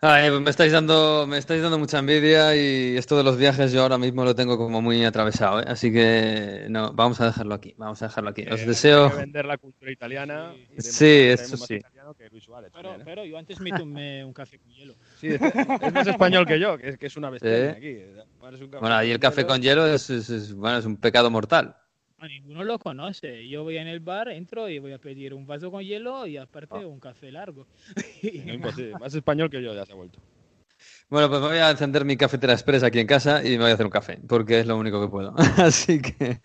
Ay, pues me estáis dando, me estáis dando mucha envidia y esto de los viajes yo ahora mismo lo tengo como muy atravesado, ¿eh? así que no, vamos a dejarlo aquí, vamos a dejarlo aquí. Os Eh, deseo. hay que vender la cultura italiana. y Sí, que eso sí. italiano que Luis Suárez Pero, también, ¿eh? pero yo antes me tomé un café con hielo. [laughs] Sí, es, es más español que yo, que es, que es una bestia Sí. aquí. Un café Bueno, ahí el con café hielo. con hielo es, es- es- bueno, es un pecado mortal. A ninguno lo conoce. Yo voy en el bar, entro y voy a pedir un vaso con hielo y aparte Ah. un café largo. No, imposible. [laughs] Más español que yo ya se ha vuelto. Bueno, pues me voy a encender mi cafetera express aquí en casa y me voy a hacer un café, porque es lo único que puedo. [laughs] Así que,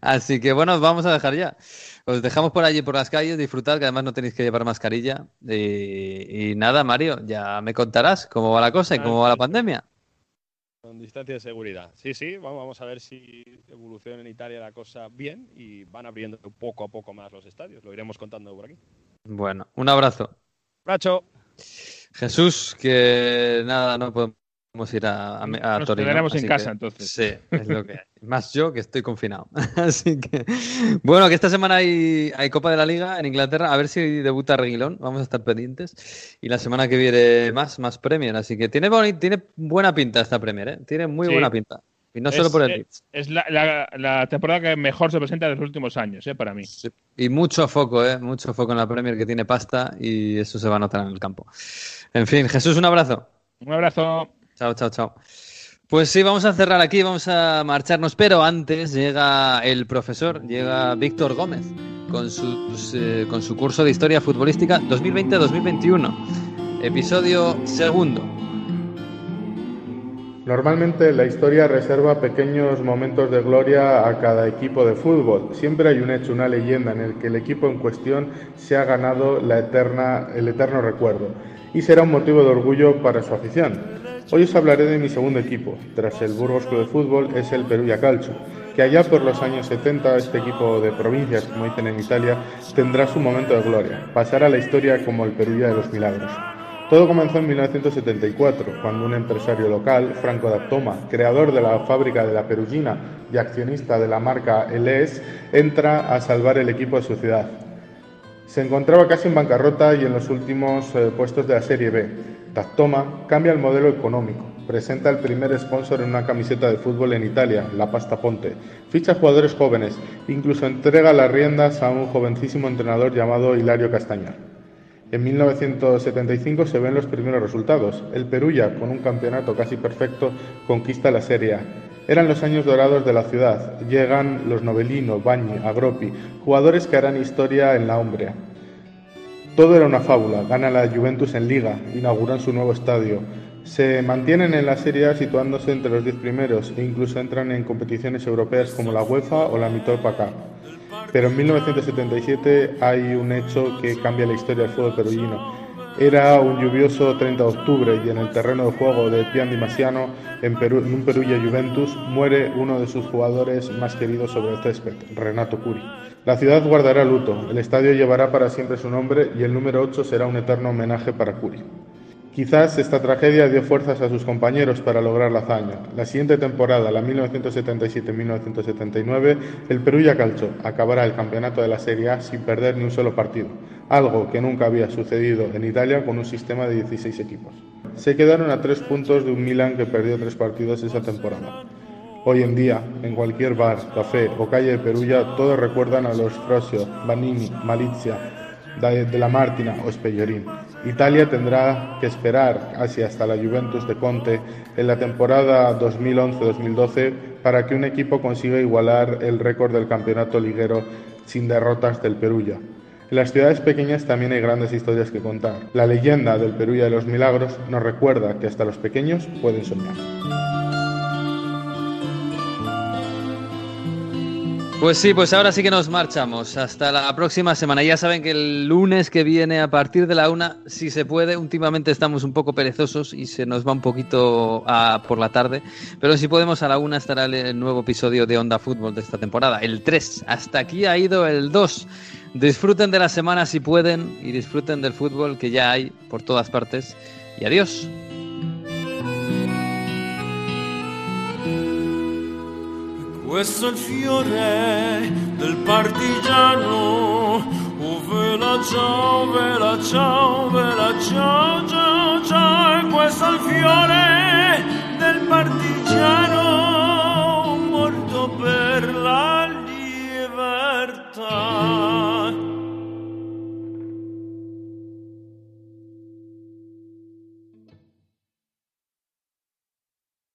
así que bueno, vamos a dejar ya. Os dejamos por allí por las calles, disfrutad, que además no tenéis que llevar mascarilla. Y, y nada, Mario, ya me contarás cómo va la cosa y cómo va la pandemia. Con distancia de seguridad. Sí, sí, vamos, vamos a ver si evoluciona en Italia la cosa bien y van abriendo poco a poco más los estadios. Lo iremos contando por aquí. Bueno, un abrazo. Bracho. Jesús, que nada, no podemos ir a, a, a Nos Torino. quedaremos en casa, entonces. Sí, es lo que hay. Más yo que estoy confinado. [laughs] Así que, bueno, que esta semana hay, hay Copa de la Liga en Inglaterra. A ver si debuta Reguilón. Vamos a estar pendientes. Y la semana que viene más, más Premier. Así que tiene, boni- tiene buena pinta esta Premier, ¿eh? Tiene muy Sí. buena pinta. Y no Es- solo por el es- Leeds. Es la, la- la temporada que mejor se presenta de los últimos años, ¿eh? para mí. Y mucho foco, ¿eh? Mucho foco en la Premier que tiene pasta y eso se va a notar en el campo. En fin, Jesús, un abrazo. Un abrazo. Chao, chao, chao. Pues sí, vamos a cerrar aquí, vamos a marcharnos, pero antes llega el profesor, llega Víctor Gómez con, sus, eh, con su curso de Historia Futbolística 2020-2021. episodio segundo. Normalmente la historia reserva pequeños momentos de gloria a cada equipo de fútbol. Siempre hay un hecho, una leyenda en el que el equipo en cuestión se ha ganado la eterna, el eterno recuerdo y será un motivo de orgullo para su afición. Hoy os hablaré de mi segundo equipo, tras el Burgos Club de Fútbol, es el Perugia Calcio, que allá por los años 70 este equipo de provincias, como dicen en Italia, tendrá su momento de gloria, pasará a la historia como el Perugia de los Milagros. Todo comenzó en 1974, cuando un empresario local, Franco D'Attoma, creador de la fábrica de la Perugina y accionista de la marca Eles, entra a salvar el equipo de su ciudad. Se encontraba casi en bancarrota y en los últimos eh, puestos de la Serie B. D'Attoma cambia el modelo económico, presenta el primer sponsor en una camiseta de fútbol en Italia, la Pasta Ponte, ficha jugadores jóvenes, incluso entrega las riendas a un jovencísimo entrenador llamado Hilario Castañar. En 1975 se ven los primeros resultados. El Perugia, con un campeonato casi perfecto, conquista la Serie A. Eran los años dorados de la ciudad. Llegan los Novellino, Bagni, Agropi, jugadores que harán historia en la Umbria. Todo era una fábula. Gana la Juventus en Liga, inauguran su nuevo estadio. Se mantienen en la Serie A situándose entre los diez primeros e incluso entran en competiciones europeas como la UEFA o la Mitorpa Cup. Pero en 1977 hay un hecho que cambia la historia del fútbol perugino. Era un lluvioso 30 de octubre y en el terreno de juego de Pian Di Masiano, en, Perú, en Perugia Juventus, muere uno de sus jugadores más queridos sobre el césped, Renato Curi. La ciudad guardará luto, el estadio llevará para siempre su nombre y el número 8 será un eterno homenaje para Curi. Quizás esta tragedia dio fuerzas a sus compañeros para lograr la hazaña. La siguiente temporada, la 1977-1979, el Perugia Calcio acabará el campeonato de la Serie A sin perder ni un solo partido, algo que nunca había sucedido en Italia con un sistema de 16 equipos. Se quedaron a tres puntos de un Milan que perdió tres partidos esa temporada. Hoy en día, en cualquier bar, café o calle de Perugia, todos recuerdan a los Frosio, Vanini, Malizia, de la Martina o Spellerín. Italia tendrá que esperar casi hasta la Juventus de Conte en la temporada 2011-2012 para que un equipo consiga igualar el récord del campeonato liguero sin derrotas del Perugia. En las ciudades pequeñas también hay grandes historias que contar. La leyenda del Perugia de los Milagros nos recuerda que hasta los pequeños pueden soñar. Pues sí, pues ahora sí que nos marchamos. Hasta la próxima semana. Ya saben que el lunes que viene, a partir de la una, si se puede, últimamente estamos un poco perezosos y se nos va un poquito a, por la tarde. Pero si podemos, a la una estará el nuevo episodio de Onda Fútbol de esta temporada, el 3. Hasta aquí ha ido el 2. Disfruten de la semana si pueden y disfruten del fútbol que ya hay por todas partes. Y adiós. questo è il fiore del partigiano. Oh, vela ciao, vela ciao, vela ciao, ciao, ciao. Questo è il fiore del partigiano morto per la libertà.